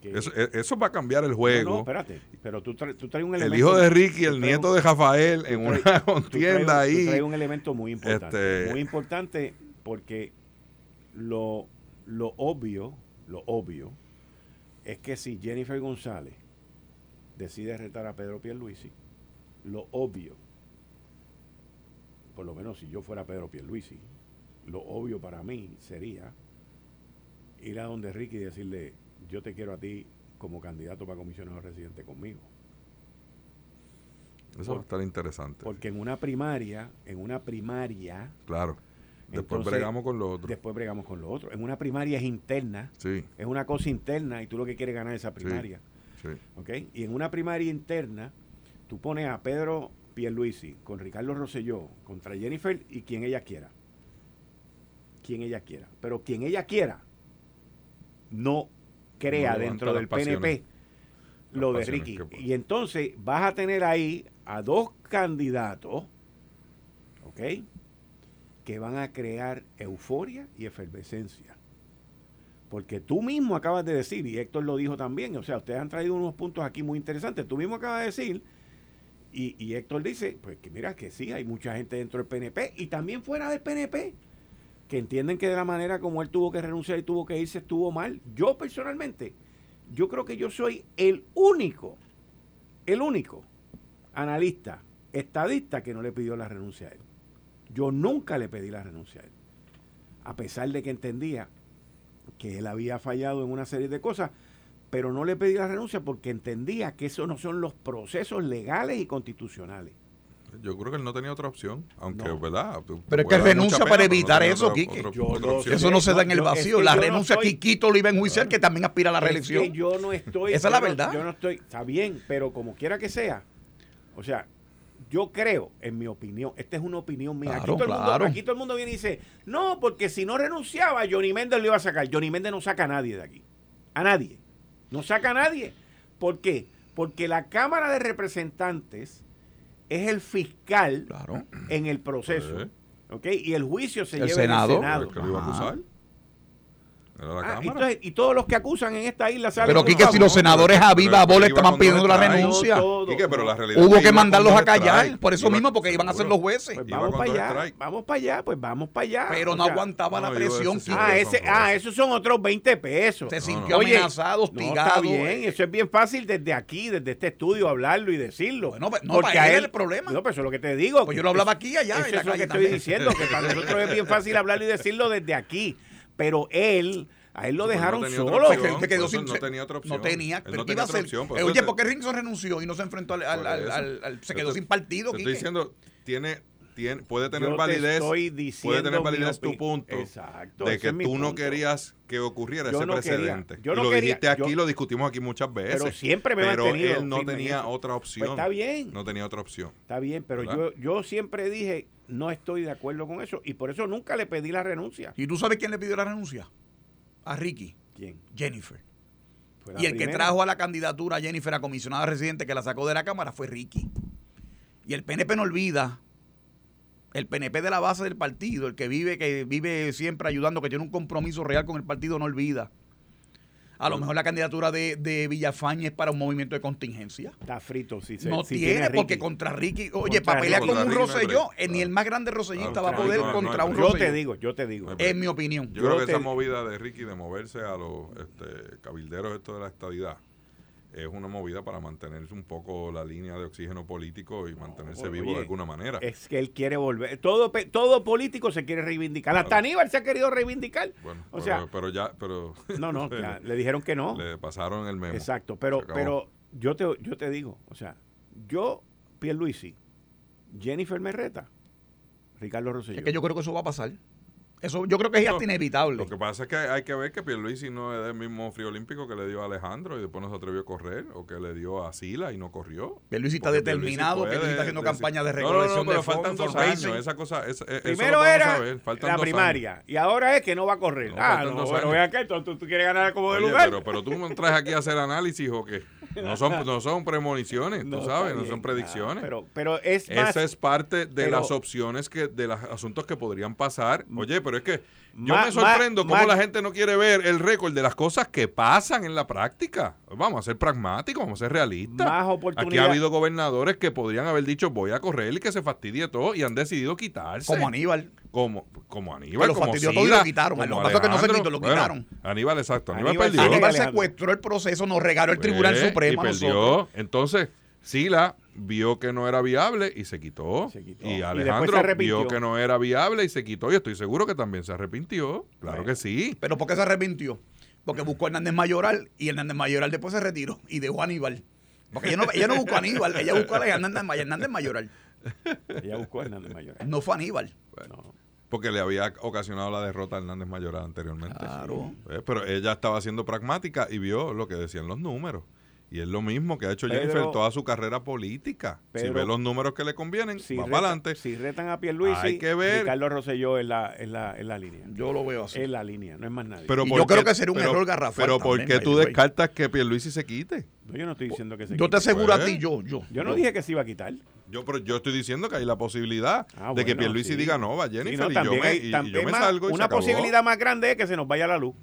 eso, e, eso, va a cambiar el juego. No, espérate, pero tú, traes, tú traes un elemento. El hijo de Ricky, el nieto de Rafael, en una contienda ahí. Tú traes un elemento muy importante. Este muy importante porque lo, lo obvio, lo obvio, es que si Jennifer González decide retar a Pedro Pierluisi, lo obvio, por lo menos si yo fuera Pedro Pierluisi, lo obvio para mí sería ir a donde Ricky y decirle, yo te quiero a ti como candidato para comisionado residente conmigo. Eso va a estar interesante. Porque en una primaria, en una primaria... Claro. Después bregamos con lo otro. Después bregamos con lo otro. En una primaria es interna. Sí. Es una cosa interna y tú lo que quieres ganar esa primaria. Sí. ¿Ok? Y en una primaria interna, tú pones a Pedro Pierluisi con Ricardo Rosselló contra Jennifer y quien ella quiera. Quien ella quiera. Pero quien ella quiera no crea dentro del PNP lo de Ricky. Y entonces vas a tener ahí a dos candidatos, ¿ok? Que van a crear euforia y efervescencia. Porque tú mismo acabas de decir, y Héctor lo dijo también, o sea, ustedes han traído unos puntos aquí muy interesantes. Tú mismo acabas de decir, y, Héctor dice, pues que mira que sí, hay mucha gente dentro del PNP y también fuera del PNP que entienden que de la manera como él tuvo que renunciar y tuvo que irse estuvo mal. Yo personalmente, yo creo que yo soy el único, el único analista, estadista que no le pidió la renuncia a él. Yo nunca le pedí la renuncia a él. A pesar de que entendía que él había fallado en una serie de cosas, pero no le pedí la renuncia porque entendía que esos no son los procesos legales y constitucionales. Yo creo que él no tenía otra opción, aunque, ¿verdad? Pero es que renuncia para evitar eso, Quique. eso no se da en el vacío. la renuncia no Quiquito lo iba a enjuiciar, que también aspira a la reelección. Es que yo no estoy. Esa es la verdad. Yo no estoy. Está bien, pero como quiera que sea. O sea, yo creo, en mi opinión, esta es una opinión mía. aquí, todo el mundo, aquí todo el mundo viene y dice, no, porque si no renunciaba, Johnny Méndez lo iba a sacar. Johnny Méndez no saca a nadie de aquí. A nadie. No saca a nadie. ¿Por qué? Porque la Cámara de Representantes es el fiscal en el proceso. ¿okay? Y el juicio se lleva Senado, en el Senado. Ah, y, todos los que acusan en esta isla saben Pero Quique, si los senadores a viva bola estaban pidiendo la renuncia, hubo que mandarlos a callar, por eso mismo, porque iban a ser los jueces. Pues vamos para allá, vamos para allá, pues vamos para allá. Pero no aguantaba la presión. Ah, ese, ah, esos son otros 20 pesos. Se sintió amenazado, hostigado. está bien, eso es bien fácil desde aquí, desde este estudio, hablarlo y decirlo. Bueno, pues, no, porque a él el problema. No, pero eso es lo que te digo. Pues yo lo hablaba aquí allá. Eso es lo que estoy diciendo, que para nosotros es bien fácil hablarlo y decirlo desde aquí pero él a él lo dejaron solo. no tenía otra opción. No tenía. Pero ¿qué iba a hacer? Eh, oye, ¿por qué Rinson renunció y no se enfrentó al. al, se quedó sin partido? Te estoy diciendo, tiene puede tener validez puede tener validez tu punto Exacto, de que tú no querías que ocurriera ese precedente yo y lo dijiste aquí lo discutimos aquí muchas veces pero siempre me pero él no tenía otra pues opción está bien no tenía otra opción está bien pero yo yo siempre dije no estoy de acuerdo con eso. Y por eso nunca le pedí la renuncia. Y tú sabes quién le pidió la renuncia a Ricky. Quién Jennifer. Y el que trajo a la candidatura a Jennifer a comisionada residente que la sacó de la Cámara fue Ricky. Y el PNP no olvida el PNP de la base del partido, el que vive, que vive siempre ayudando, que tiene un compromiso real con el partido, no olvida. A lo mejor la candidatura de, de Villafaña es para un movimiento de contingencia. Está frito, sí. no tiene, porque contra Ricky, oye, para pelear con un Rosselló, eh, ni el más grande Rosellista va a poder contra un Rosselló. Yo te digo, yo te digo. En mi opinión. Yo, creo que esa movida de Ricky de moverse a los este, cabilderos esto de la estadidad es una movida para mantenerse un poco la línea de oxígeno político y mantenerse vivo de alguna manera. Es que él quiere volver. Todo todo político se quiere reivindicar. Hasta Aníbal se ha querido reivindicar. Bueno, o pero, sea, pero ya, pero (laughs) no, no, (laughs) le dijeron que no. Le pasaron el memo. Exacto, pero pero yo te yo te digo, o sea, yo Pierluisi, Jennifer Merreta, Ricardo Rosselló. Es que yo creo que eso va a pasar. Eso yo creo que es inevitable. Lo que pasa es que hay que ver que Pierluisi no es del mismo frío olímpico que le dio a Alejandro y después no se atrevió a correr, o que le dio a Sila y no corrió. Pierluisi está determinado, Pierluisi, está haciendo campaña de recolección no, no, pero faltan dos años, esa cosa, Primero era la primaria, y ahora es que no va a correr. ah, no, pero vea que tú, tú, quieres ganar como de lugar. Pero, pero tú me traes aquí a hacer análisis o qué. No son, no son premoniciones, tú sabes, no son predicciones. pero, pero es Esa es parte de las opciones que, de los asuntos que podrían pasar. Oye, pero es que yo me sorprendo cómo la gente no quiere ver el récord de las cosas que pasan en la práctica. Vamos a ser pragmáticos, vamos a ser realistas. Aquí ha habido gobernadores que podrían haber dicho voy a correr y que se fastidie todo y han decidido quitarse. Como Aníbal. Como, como Aníbal, como Sila, todo y lo quitaron. Lo que que no se quitó, lo quitaron. Aníbal, exacto. Aníbal, perdió. Aníbal secuestró el proceso, nos regaló el Tribunal pues, Supremo. Y perdió. Entonces, Sila vio que no era viable y se quitó. Y Alejandro vio que no era viable y se quitó. Y estoy seguro que también se arrepintió. Claro que sí. ¿Pero por qué se arrepintió? Porque buscó a Hernández Mayoral y Hernández Mayoral después se retiró y dejó a Aníbal. Porque ella no, ella no buscó a Aníbal, ella buscó a Hernández, Hernández Mayoral. ella buscó a Hernández Mayoral. No fue Aníbal. Bueno, Porque le había ocasionado la derrota a Hernández Mayoral anteriormente. Claro. Eh, pero ella estaba siendo pragmática y vio lo que decían los números. Y es lo mismo que ha hecho Jennifer toda su carrera política. si ve los números que le convienen, va para adelante. Si retan a Pierluisi, hay que ver. Carlos Rosselló en la, en, la, en la línea. Yo lo veo así. En la línea, no es más nadie. Pero yo creo que sería un error garrafal. Pero ¿por qué tú descartas que Pierluisi se quite? yo no estoy diciendo que se quite. Yo te aseguro a ti, yo, yo. Yo no dije que se iba a quitar. Yo, pero yo estoy diciendo que hay la posibilidad ah, de que Pierluisi diga no, va Jennifer y, yo me, y, yo me salgo y Una posibilidad más grande es que se nos vaya la luz.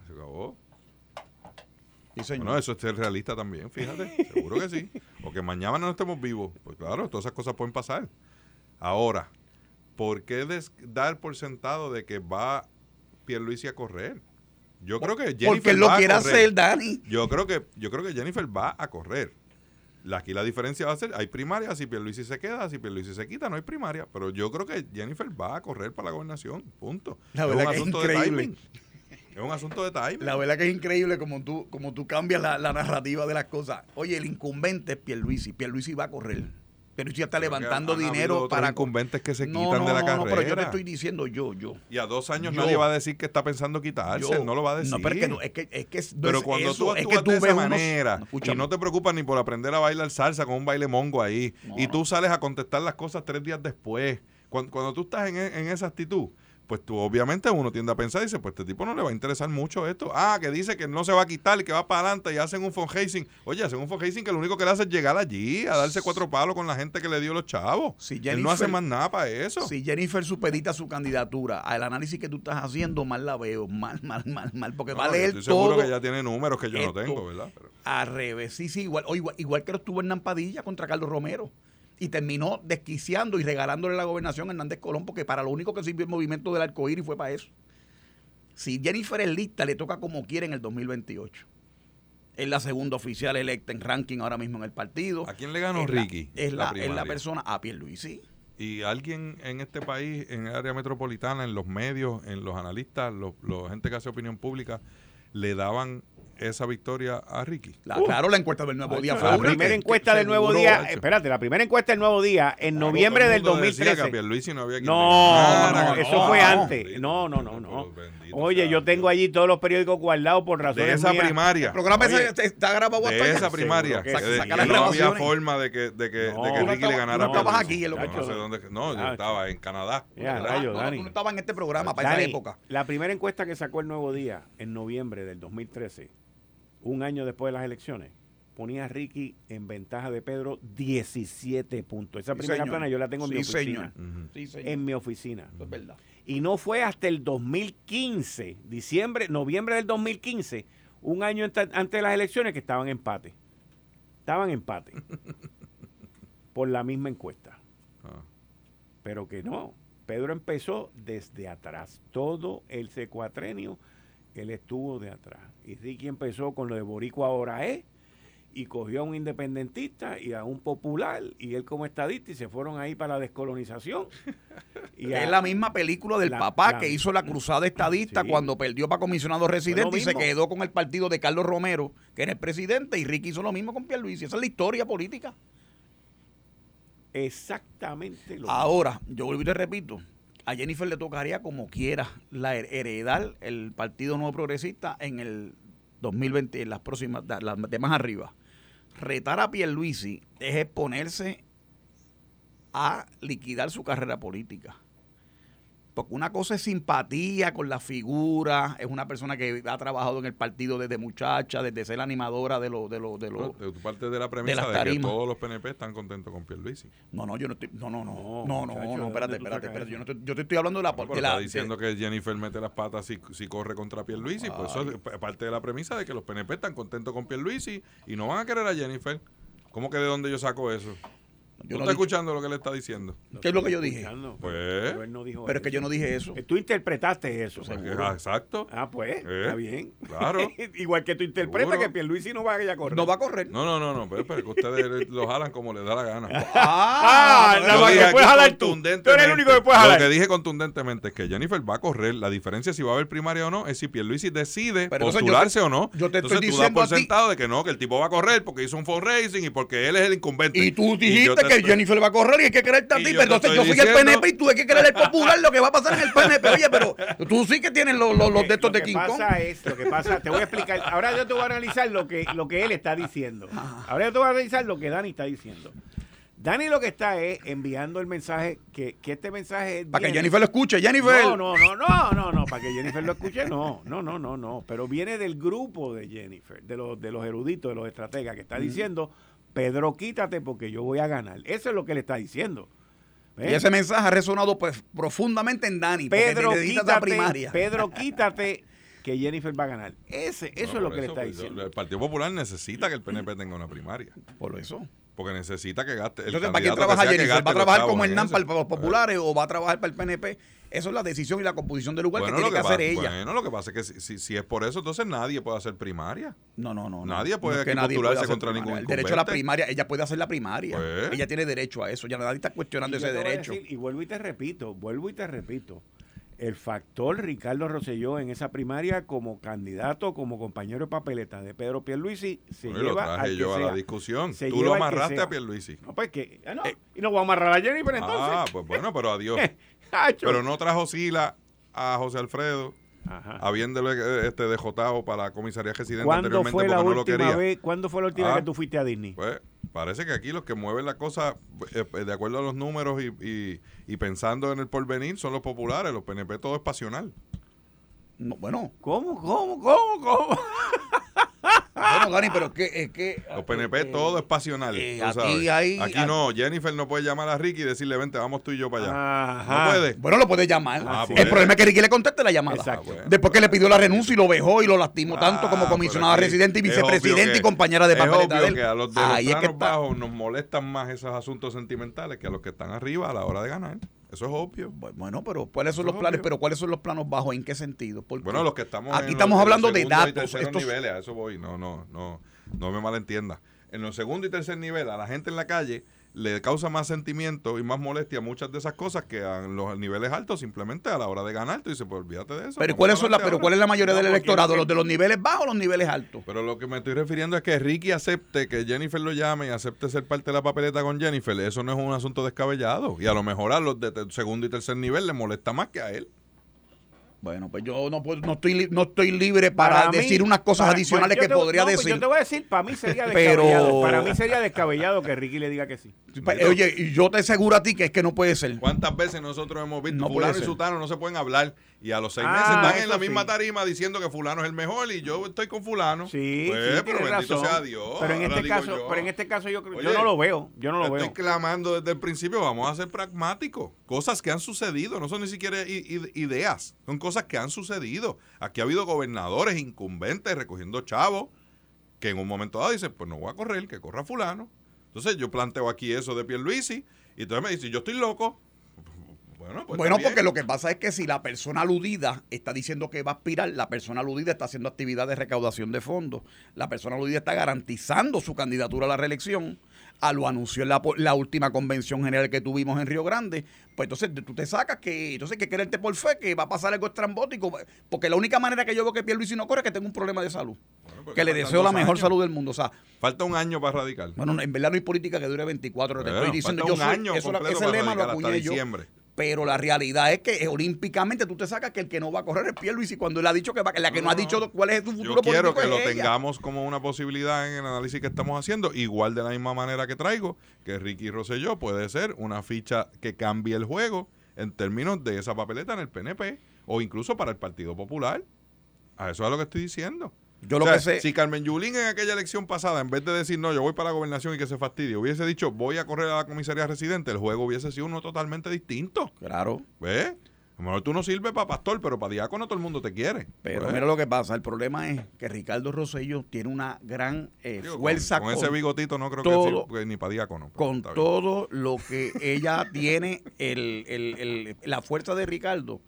Se acabó. Bueno, eso es ser realista también, fíjate. (laughs) Seguro que sí. O que mañana no estemos vivos. Pues claro, todas esas cosas pueden pasar. Ahora, ¿por qué dar por sentado de que va Pierluisi a correr? Yo creo que Jennifer Porque lo quiere hacer, Dani. Yo creo que yo creo que Jennifer va a correr. Aquí la diferencia va a ser, hay primaria, si Pierluisi se queda, si Pierluisi se quita, no hay primaria. Pero yo creo que Jennifer va a correr para la gobernación, punto. La verdad es un asunto de timing. Es un asunto de timing. La verdad que es increíble como tú, como tú cambias la, narrativa de las cosas. Oye, el incumbente es Pierluisi. Pierluisi va a correr. Pero ya está levantando dinero para incumbentes que se quitan de la carrera. No, pero yo te estoy diciendo yo, yo. Y a dos años nadie va a decir que está pensando quitarse, no lo va a decir. No, pero es que, no, es que, es que Pero cuando tú actúas de esa manera y no te preocupas ni por aprender a bailar salsa con un baile mongo ahí y tú sales a contestar las cosas tres días después, cuando, cuando tú estás en, en esa actitud, pues tú obviamente uno tiende a pensar y dice, pues este tipo no le va a interesar mucho esto. Ah, que dice que no se va a quitar y que va para adelante y hacen un fundraising. Oye, hacen un fundraising que lo único que le hace es llegar allí a darse cuatro palos con la gente que le dio los chavos. Si Él no hace más nada para eso. Si Jennifer supedita su candidatura al análisis que tú estás haciendo, mal la veo. Mal, mal, mal, mal. Porque va a leer estoy seguro que ella tiene números que yo no tengo, ¿verdad? Pero. Al revés, sí, sí, igual, igual, igual que lo estuvo en Nampadilla contra Carlos Romero y terminó desquiciando y regalándole la gobernación a Hernández Colón porque para lo único que sirvió el movimiento del y fue para eso. Si Jennifer es lista, le toca como quiere en el 2028. Es la segunda oficial electa en ranking ahora mismo en el partido. ¿A quién le ganó Ricky? es, la, es la persona a sí ¿Y alguien en este país, en el área metropolitana, en los medios, en los analistas, los, los gente que hace opinión pública, le daban esa victoria a Ricky. claro, la encuesta del Nuevo Día fue La primera encuesta del Nuevo Día, espérate, la primera encuesta del Nuevo Día en noviembre del 2013. no, no, eso fue antes. No, no, no, no. Oye, yo tengo allí todos los periódicos guardados por razones De esa primaria. El programa está grabado De esa primaria. no había forma de que, de que, de que Ricky le ganara. No estabas aquí. No sé dónde. No, yo estaba en Canadá. No estaba en este programa para esa época. La primera encuesta que sacó el Nuevo Día en noviembre del 2013 un año después de las elecciones, ponía a Ricky en ventaja de Pedro 17 puntos. Esa primera plana yo la tengo en mi oficina. en mi oficina. es verdad. Y no fue hasta el 2015, diciembre, noviembre del 2015, un año antes de las elecciones, que estaban en empate. Estaban en empate. (laughs) por la misma encuesta. Ah. Pero que no. Pedro empezó desde atrás. Todo el secuatrenio él estuvo de atrás. Y Ricky empezó con lo de Boricua ahora es, y cogió a un independentista y a un popular, y él como estadista, y se fueron ahí para la descolonización. (laughs) Y es la misma película del papá que hizo la cruzada estadista cuando perdió para comisionado residente y se quedó con el partido de Carlos Romero, que era el presidente, y Ricky hizo lo mismo con Pierluisi. Esa es la historia política. Exactamente lo Ahora, yo volví y te repito, a Jennifer le tocaría como quiera la heredar el Partido Nuevo Progresista en el 2020, en las próximas, las de más arriba. Retar a Pierluisi es exponerse a liquidar su carrera política. Porque una cosa es simpatía con la figura, es una persona que ha trabajado en el partido desde muchacha, desde ser animadora de los... De lo, de, lo, de tu parte de la premisa de, que todos los PNP están contentos con Pierluisi. No, no, yo no estoy... No, no, no, no, no, no, espérate, espérate, espérate. Yo, no te, yo te estoy hablando de la... No, pero está diciendo que Jennifer mete las patas si, si corre contra Pierluisi, pues eso es parte de la premisa de que los PNP están contentos con Pierluisi y no van a querer a Jennifer. ¿Cómo que de dónde yo saco eso? Yo no, estoy escuchando lo que le está diciendo. ¿Qué es lo que yo dije? Pues, pero, él no dijo pero es que yo no dije eso. Tú interpretaste eso. Ah, exacto. Ah, pues, está eh, bien. Claro. (laughs) Igual que tú interpretas que Pierluisi no va a correr. No va a correr. No, no, no, no, pero, pero que ustedes lo jalan como les da la gana. (laughs) ah, nada más que puedes jalar tú. Tú eres el único que puedes jalar. Lo que dije contundentemente es que Jennifer va a correr. La diferencia si va a haber primaria o no es si Pierluisi decide postularse o no. Yo te Entonces estoy tú das por sentado de que no, que el tipo va a correr porque hizo un fundraising y porque él es el incumbente. Y tú dijiste que Jennifer va a correr y hay que creerte a ti, pero entonces yo soy el PNP y tú hay que creer el popular lo que va a pasar en el PNP. Oye, pero tú sí que tienes los, los, los de estos de King Kong. Lo que pasa es, lo que pasa, te voy a explicar. Ahora yo te voy a analizar lo que, lo que él está diciendo. Ahora yo te voy a analizar lo que Dani está diciendo. Dani lo que está es enviando el mensaje, que, que este mensaje es... Para que Jennifer lo escuche, Jennifer. No, no, no, no, no, no, para que Jennifer lo escuche, no, no, no, no, no. Pero viene del grupo de Jennifer, de los, de los eruditos, de los estrategas, que está diciendo, Pedro, quítate porque yo voy a ganar. Eso es lo que le está diciendo. Y ese mensaje ha resonado pues, profundamente en Dani. Pedro, quítate, primaria. Pedro, (laughs) quítate que Jennifer va a ganar. Ese, eso es lo que le está pues, diciendo. El Partido Popular necesita que el PNP tenga una primaria. Por eso. Porque necesita que gaste. Entonces, ¿para quién trabaja Jennifer? ¿Va a trabajar como Hernán para los populares o va a trabajar para el PNP? Eso es la decisión y la composición del lugar que tiene que, hacer ella. Bueno, lo que pasa es que si, si, es por eso, entonces nadie puede hacer primaria. No, no, no. Nadie puede no postularse contra ningún El derecho a la primaria, ella puede hacer la primaria. Pues. Ella tiene derecho a eso. Ya nadie está cuestionando ese derecho. y vuelvo y te repito, vuelvo y te repito el factor Ricardo Rosselló en esa primaria como candidato, como compañero de papeleta de Pedro Pierluisi, se lleva lo traje yo a la discusión. Tú lo amarraste a Pierluisi. No, pues que, ah, no, eh, y no voy a amarrar a Jennifer entonces. Ah, pues bueno, pero adiós. (laughs) pero no trajo Sila a José Alfredo. Ajá. habiéndole eh, este dejotado para la comisaría residente anteriormente fue la porque no lo quería. Vez, ¿Cuándo fue la última vez ah, que tú fuiste a Disney? Pues parece que aquí los que mueven la cosa eh, de acuerdo a los números y, y, pensando en el porvenir son los populares, los PNP todo es pasional. bueno. ¿Cómo, cómo, cómo, cómo? (laughs) Bueno, Dani, pero es que, es que Los PNP eh, todo es pasional. Eh, aquí, hay, aquí no, Jennifer no puede llamar a Ricky y decirle, vente, vamos tú y yo para allá. No puede. Bueno, lo puede llamar. Ah, el problema es que Ricky le conteste la llamada. Exacto. Después que le pidió la renuncia y lo vejó y lo lastimó tanto como ah, comisionada residente y vicepresidente y compañera de papeleta de él. que a los de los planos bajos nos molestan más esos asuntos sentimentales que a los que están arriba a la hora de ganar. Eso es obvio. Bueno, pero ¿cuáles son los planes? Pero ¿cuáles son los planos bajos? ¿En qué sentido? bueno, los que estamos aquí estamos hablando de datos. Estos niveles, a eso voy. No, no, no, no me malentienda. En los segundo y tercer nivel, a la gente en la calle le causa más sentimiento y más molestia muchas de esas cosas que a los niveles altos simplemente a la hora de ganar tú dices pues olvídate de eso pero cuál es la pero cuál es la mayoría del electorado los de los niveles bajos o los niveles altos pero lo que me estoy refiriendo es que Ricky acepte que Jennifer lo llame y acepte ser parte de la papeleta con Jennifer eso no es un asunto descabellado y a lo mejor a los de segundo y tercer nivel le molesta más que a él bueno, pues yo no, no, estoy, no estoy libre para, decir unas cosas adicionales que podría pues decir. yo te voy a decir, para mí sería (laughs) descabellado. Para mí sería descabellado que Ricky le diga que sí. Oye, y yo te aseguro a ti que es que no puede ser. ¿Cuántas veces nosotros hemos visto no fulano y sutano no se pueden hablar y a los seis meses ah, están en la misma tarima diciendo que fulano es el mejor y yo estoy con fulano? Sí, pues, pero bendito sea Dios. Pero en este caso, yo. pero en este caso yo, yo no lo veo, yo no lo veo. Estoy clamando desde el principio, vamos a ser pragmáticos. Cosas que han sucedido, no son ni siquiera ideas, son cosas que han sucedido. Aquí ha habido gobernadores incumbentes recogiendo chavos que en un momento dado dicen, pues no voy a correr, que corra fulano entonces yo planteo aquí eso de Pierluisi y entonces me dice, yo estoy loco. Bueno, pues bueno porque lo que pasa es que si la persona aludida está diciendo que va a aspirar, la persona aludida está haciendo actividad de recaudación de fondos, la persona aludida está garantizando su candidatura a la reelección, a lo anunció en la, última convención general que tuvimos en Río Grande, pues entonces tú te sacas que entonces que quererte por fe que va a pasar algo estrambótico, porque la única manera que yo veo que Pierluisi no corre es que tenga un problema de salud. Pues que le deseo la mejor salud del mundo. O sea, falta un año para radical. Bueno, en verdad no hay política que dure 24 horas. estoy diciendo yo año eso, ese lema lo acuñé yo. Pero la realidad es que olímpicamente tú te sacas que el que no va a correr es y cuando él ha dicho que va, la que no, ha dicho cuál es tu futuro Yo quiero que lo tengamos como una posibilidad en el análisis que estamos haciendo, igual de la misma manera que traigo que Ricky Rosselló puede ser una ficha que cambie el juego en términos de esa papeleta en el PNP o incluso para el Partido Popular. A eso es lo que estoy diciendo. Yo lo que sé. Si Carmen Yulín en aquella elección pasada, en vez de decir no, yo voy para la gobernación y que se fastidie, hubiese dicho voy a correr a la comisaría residente, el juego hubiese sido uno totalmente distinto. Claro. ¿Ves? A lo mejor tú no sirves para pastor, pero para diácono todo el mundo te quiere. Pero mira lo que pasa, el problema es que Ricardo Rosello tiene una gran eh, fuerza. Con, ese bigotito no creo que ni para diácono. Con todo lo que ella (laughs) tiene, el, la fuerza de Ricardo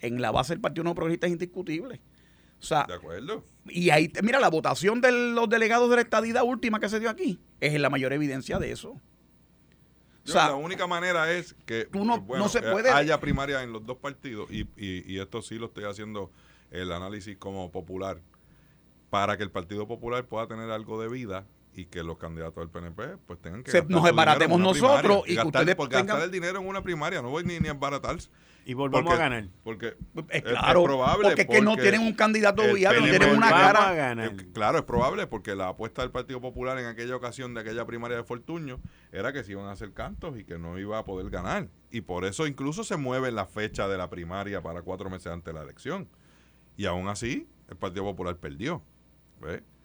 en la base del Partido No Progresista es indiscutible. O sea, de acuerdo. Y ahí, mira, la votación de los delegados de la estadidad última que se dio aquí es la mayor evidencia de eso. La única manera es que no, se puede... haya primaria en los dos partidos y, y, esto sí lo estoy haciendo el análisis como popular para que el Partido Popular pueda tener algo de vida y que los candidatos del PNP pues tengan que nos embaratemos nosotros y, gastar, ustedes gastar el dinero en una primaria no voy ni, ni a embaratarse y volvemos a ganar. Porque es, claro, probable. Porque, que no tienen un candidato viable, no tienen una cara. A ganar. claro, es probable porque la apuesta del Partido Popular en aquella ocasión de aquella primaria de Fortuño era que se iban a hacer cantos y que no iba a poder ganar. Y por eso incluso se mueve la fecha de la primaria para cuatro meses antes de la elección. Y aún así, el Partido Popular perdió.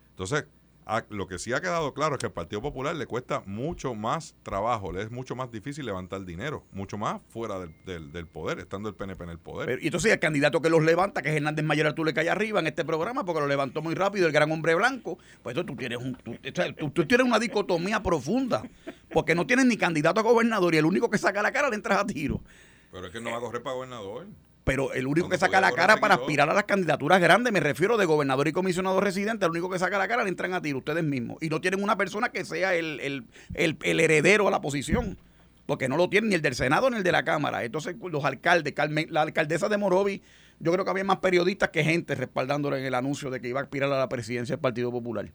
Entonces, lo que sí ha quedado claro es que al Partido Popular le cuesta mucho más trabajo, le es mucho más difícil levantar dinero, mucho más fuera del, del, poder, estando el PNP en el poder. y entonces el candidato que los levanta, que es Hernández Mayor tú le cae arriba en este programa, porque lo levantó muy rápido el gran hombre blanco, pues tú tienes, un, tú, tienes una dicotomía profunda, porque no tienes ni candidato a gobernador y el único que saca la cara le entras a tiro. Pero es que no va a correr para gobernador pero el único que saca la cara para aspirar a las candidaturas grandes, me refiero de gobernador y comisionado residente, el único que saca la cara le entran a tiro ustedes mismos. Y no tienen una persona que sea el, heredero a la posición porque no lo tienen ni el del Senado ni el de la Cámara. Entonces, los alcaldes, la alcaldesa de Morovi, yo creo que había más periodistas que gente respaldándole en el anuncio de que iba a aspirar a la presidencia del Partido Popular.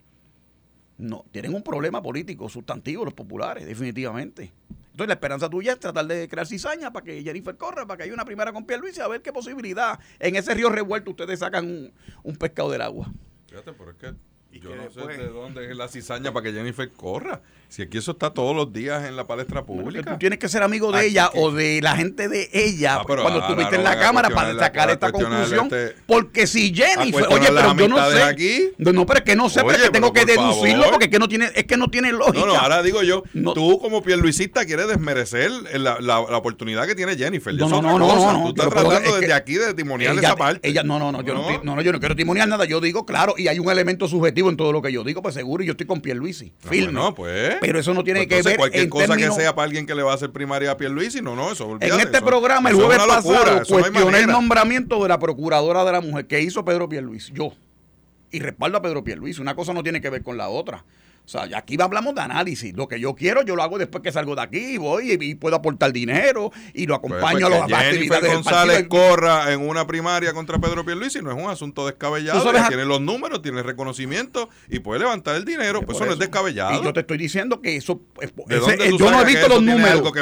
No, tienen un problema político sustantivo los populares, definitivamente. Entonces la esperanza tuya es tratar de crear cizaña para que Jennifer corra, para que haya una primera con Luis y a ver qué posibilidad en ese río revuelto ustedes sacan un, un pescado del agua. Fíjate, pero es que yo no sé de dónde es la cizaña para que Jennifer corra. Si aquí eso está todos los días en la palestra pública. tú tienes que ser amigo de ella o de la gente de ella ah, cuando estuviste en la Cámara para sacar esta conclusión. Este- porque si Jennifer, oye, pero yo no sé. Aquí. No, pero es que no sé, pero es que tengo que deducirlo porque es que no tiene, es que no tiene lógica. No, no, ahora digo yo, tú como pierluisista quieres desmerecer la, la, oportunidad que tiene Jennifer. No, no, no, no, Tú estás tratando desde aquí de testimoniar esa parte. Ella, no, no, no, yo no, yo no quiero testimoniar nada. Yo digo, claro, y hay un elemento subjetivo en todo lo que yo digo, pues seguro, y yo estoy con Pierluisi. Ah, firme. No, pues. Pero eso no tiene pues que ver. Cualquier cosa que sea para alguien que le va a hacer primaria a Pierluisi, no, no, eso. en este programa, el jueves pasado, cuestioné el nombramiento de la procuradora de la mujer que hizo Pedro Pierluisi. Yo. Y respaldo a Pedro Pierluisi. Una cosa no tiene que ver con la otra. O sea, aquí hablamos de análisis. Lo que yo quiero, yo lo hago después que salgo de aquí, voy y, puedo aportar dinero y lo pues, acompaño pues, a los Jennifer González corra en una primaria contra Pedro Pierluisi no es un asunto descabellado. Tiene los números, tiene reconocimiento y puede levantar el dinero. Pues eso, no es descabellado. Y yo te estoy diciendo que eso. yo no he visto los números.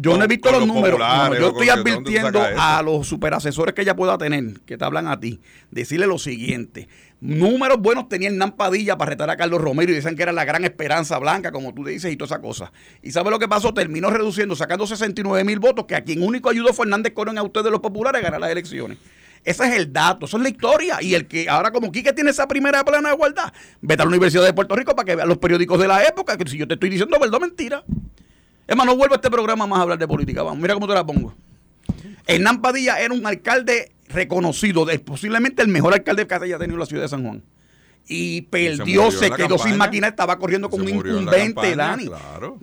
yo no he visto los números. yo estoy advirtiendo a los superasesores que ella pueda tener, que te hablan a ti, decirle lo siguiente números buenos tenía Hernán Padilla para retar a Carlos Romero y dicen que era la gran esperanza blanca, como tú dices, y toda esa cosa. ¿Y sabe lo que pasó? Terminó reduciendo, sacando 69 mil votos, que a quien único ayudó Fernández Corón a ustedes los populares a ganar las elecciones. Ese es el dato, eso es la historia. Y el que ahora como Quique tiene esa primera plana de igualdad, vete a la Universidad de Puerto Rico para que vean los periódicos de la época, que si yo te estoy diciendo verdad mentira. Es más, no vuelvo a este programa más a hablar de política. Vamos, mira cómo te la pongo. Hernán Padilla era un alcalde reconocido, posiblemente el mejor alcalde que haya tenido la ciudad de San Juan. Y perdió, se, quedó sin máquina, estaba corriendo con un incumbente, Dani.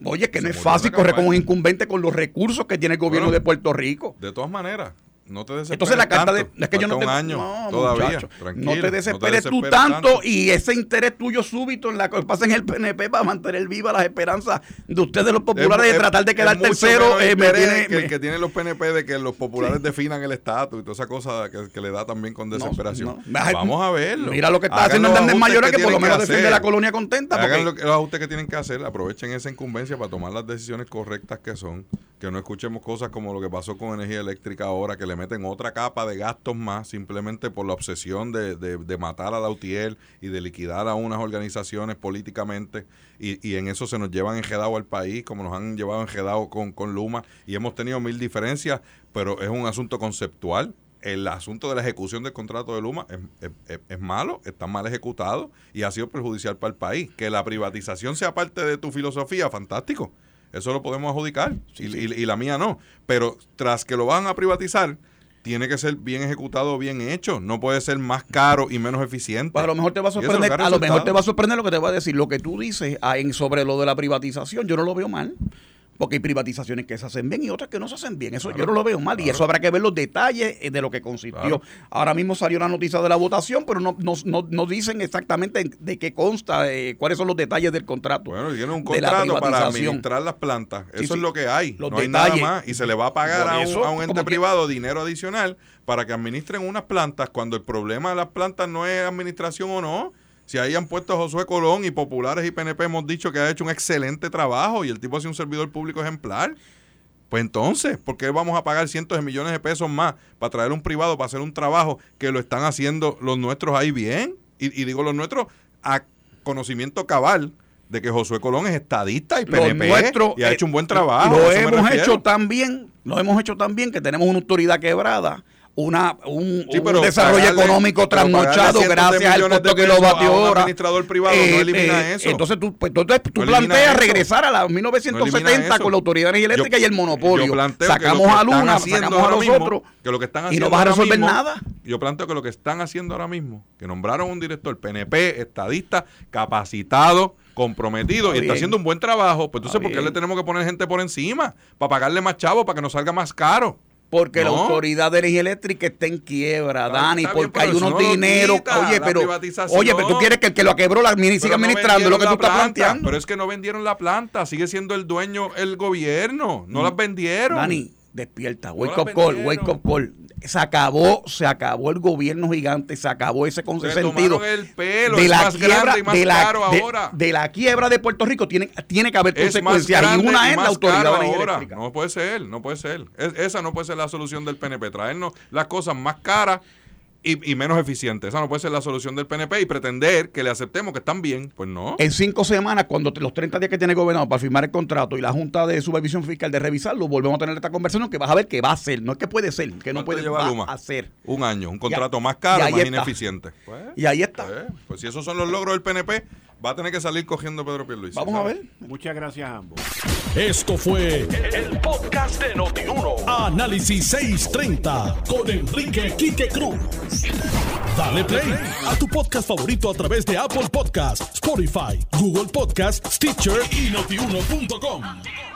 Oye, que no es fácil correr con un incumbente con los recursos que tiene el gobierno de Puerto Rico. De todas maneras, no te desesperes Entonces la carta de es que yo no te, un año todavía, no te desesperes tú tanto, y ese interés tuyo súbito en la que pasa en el PNP para mantener viva las esperanzas de ustedes los populares de tratar de quedar tercero eh, me tiene, que el que tiene los PNP de que los populares definan el estatus y toda esa cosa que, le da también con desesperación. Vamos a verlo. Mira lo que está haciendo Hernández Mayores que por lo menos defiende la colonia contenta. Hagan los ajustes que tienen que hacer, aprovechen esa incumbencia para tomar las decisiones correctas que son, que no escuchemos cosas como lo que pasó con energía eléctrica ahora que le meten otra capa de gastos más simplemente por la obsesión de, de, matar a Lautier y de liquidar a unas organizaciones políticamente y, y, en eso se nos llevan enjedado al país como nos han llevado enjedado con, con Luma y hemos tenido mil diferencias, pero es un asunto conceptual el asunto de la ejecución del contrato de Luma es, es, malo, está mal ejecutado y ha sido perjudicial para el país. Que la privatización sea parte de tu filosofía, fantástico. Eso lo podemos adjudicar y, y, la mía no. Pero tras que lo van a privatizar, tiene que ser bien ejecutado, bien hecho. No puede ser más caro y menos eficiente. Pues a lo mejor te va a sorprender, a lo mejor te va a sorprender lo que te va a decir. Lo que tú dices ah, en, sobre lo de la privatización, yo no lo veo mal. Porque hay privatizaciones que se hacen bien y otras que no se hacen bien. Eso yo no lo veo mal. Y eso habrá que ver los detalles eh, de lo que consistió. Ahora mismo salió la noticia de la votación, pero no, no, no, dicen exactamente de qué consta, eh, cuáles son los detalles del contrato. Bueno, tiene un contrato para administrar las plantas. Eso es lo que hay. no hay nada más. Y se le va a pagar a un, a un, ente privado dinero adicional para que administren unas plantas cuando el problema de las plantas no es administración o no si ahí han puesto a Josué Colón y populares y PNP hemos dicho que ha hecho un excelente trabajo y el tipo ha sido un servidor público ejemplar. Pues entonces, ¿por qué vamos a pagar cientos de millones de pesos más para traer un privado para hacer un trabajo que lo están haciendo los nuestros ahí bien? Y, digo los nuestros a conocimiento cabal de que Josué Colón es estadista y PNP y ha hecho un buen trabajo. Lo hemos hecho tan bien, lo hemos hecho tan bien que tenemos una autoridad quebrada una, un, desarrollo económico trasnochado gracias al costo kilovatio hora. administrador privado no eh, elimina eh, eso. Entonces tú, pues, entonces, tú planteas regresar a la 1970 con la Autoridad Eléctrica y el monopolio. sacamos a Luna, sacamos a nosotros que lo que están y no vas a resolver nada. Yo planteo que lo que están haciendo ahora mismo, que nombraron un director PNP, estadista, capacitado, comprometido y está haciendo un buen trabajo, pues entonces, ¿por qué le tenemos que poner gente por encima? Para pagarle más chavo, para que nos salga más caro. Porque la autoridad de energía eléctrica está en quiebra, Dani, porque hay unos dineros. Oye, pero, oye, pero tú quieres que el que lo quebró la siga administrando lo que tú estás planteando. Pero es que no vendieron la planta, sigue siendo el dueño el gobierno, no, las vendieron. Dani, despierta, wake up call, wake up call se acabó, se acabó el gobierno gigante, se acabó ese consentido. el pelo, de la quiebra, de la, ahora. De, la quiebra de Puerto Rico tiene, tiene que haber consecuencias y una es la autoridad ahora. No puede ser, no puede ser. esa no puede ser la solución del PNP, traernos las cosas más caras y, menos eficiente. Esa no puede ser la solución del PNP y pretender que le aceptemos que están bien. Pues no. En cinco semanas, cuando los 30 días que tiene el gobernador para firmar el contrato y la Junta de Supervisión Fiscal de revisarlo, volvemos a tener esta conversación que vas a ver que va a ser. No es que puede ser, que no puede llevar a hacer. Un año, un contrato más caro, más ineficiente. y ahí está. Pues, pues, si esos son los logros del PNP, va a tener que salir cogiendo Pedro Pierluisi. Vamos a ver. Muchas gracias a ambos. Esto fue el podcast de Notiuno. Análisis 630 con Enrique Quique Cruz. Dale play a tu podcast favorito a través de Apple Podcasts, Spotify, Google Podcasts, Stitcher y notiuno.com.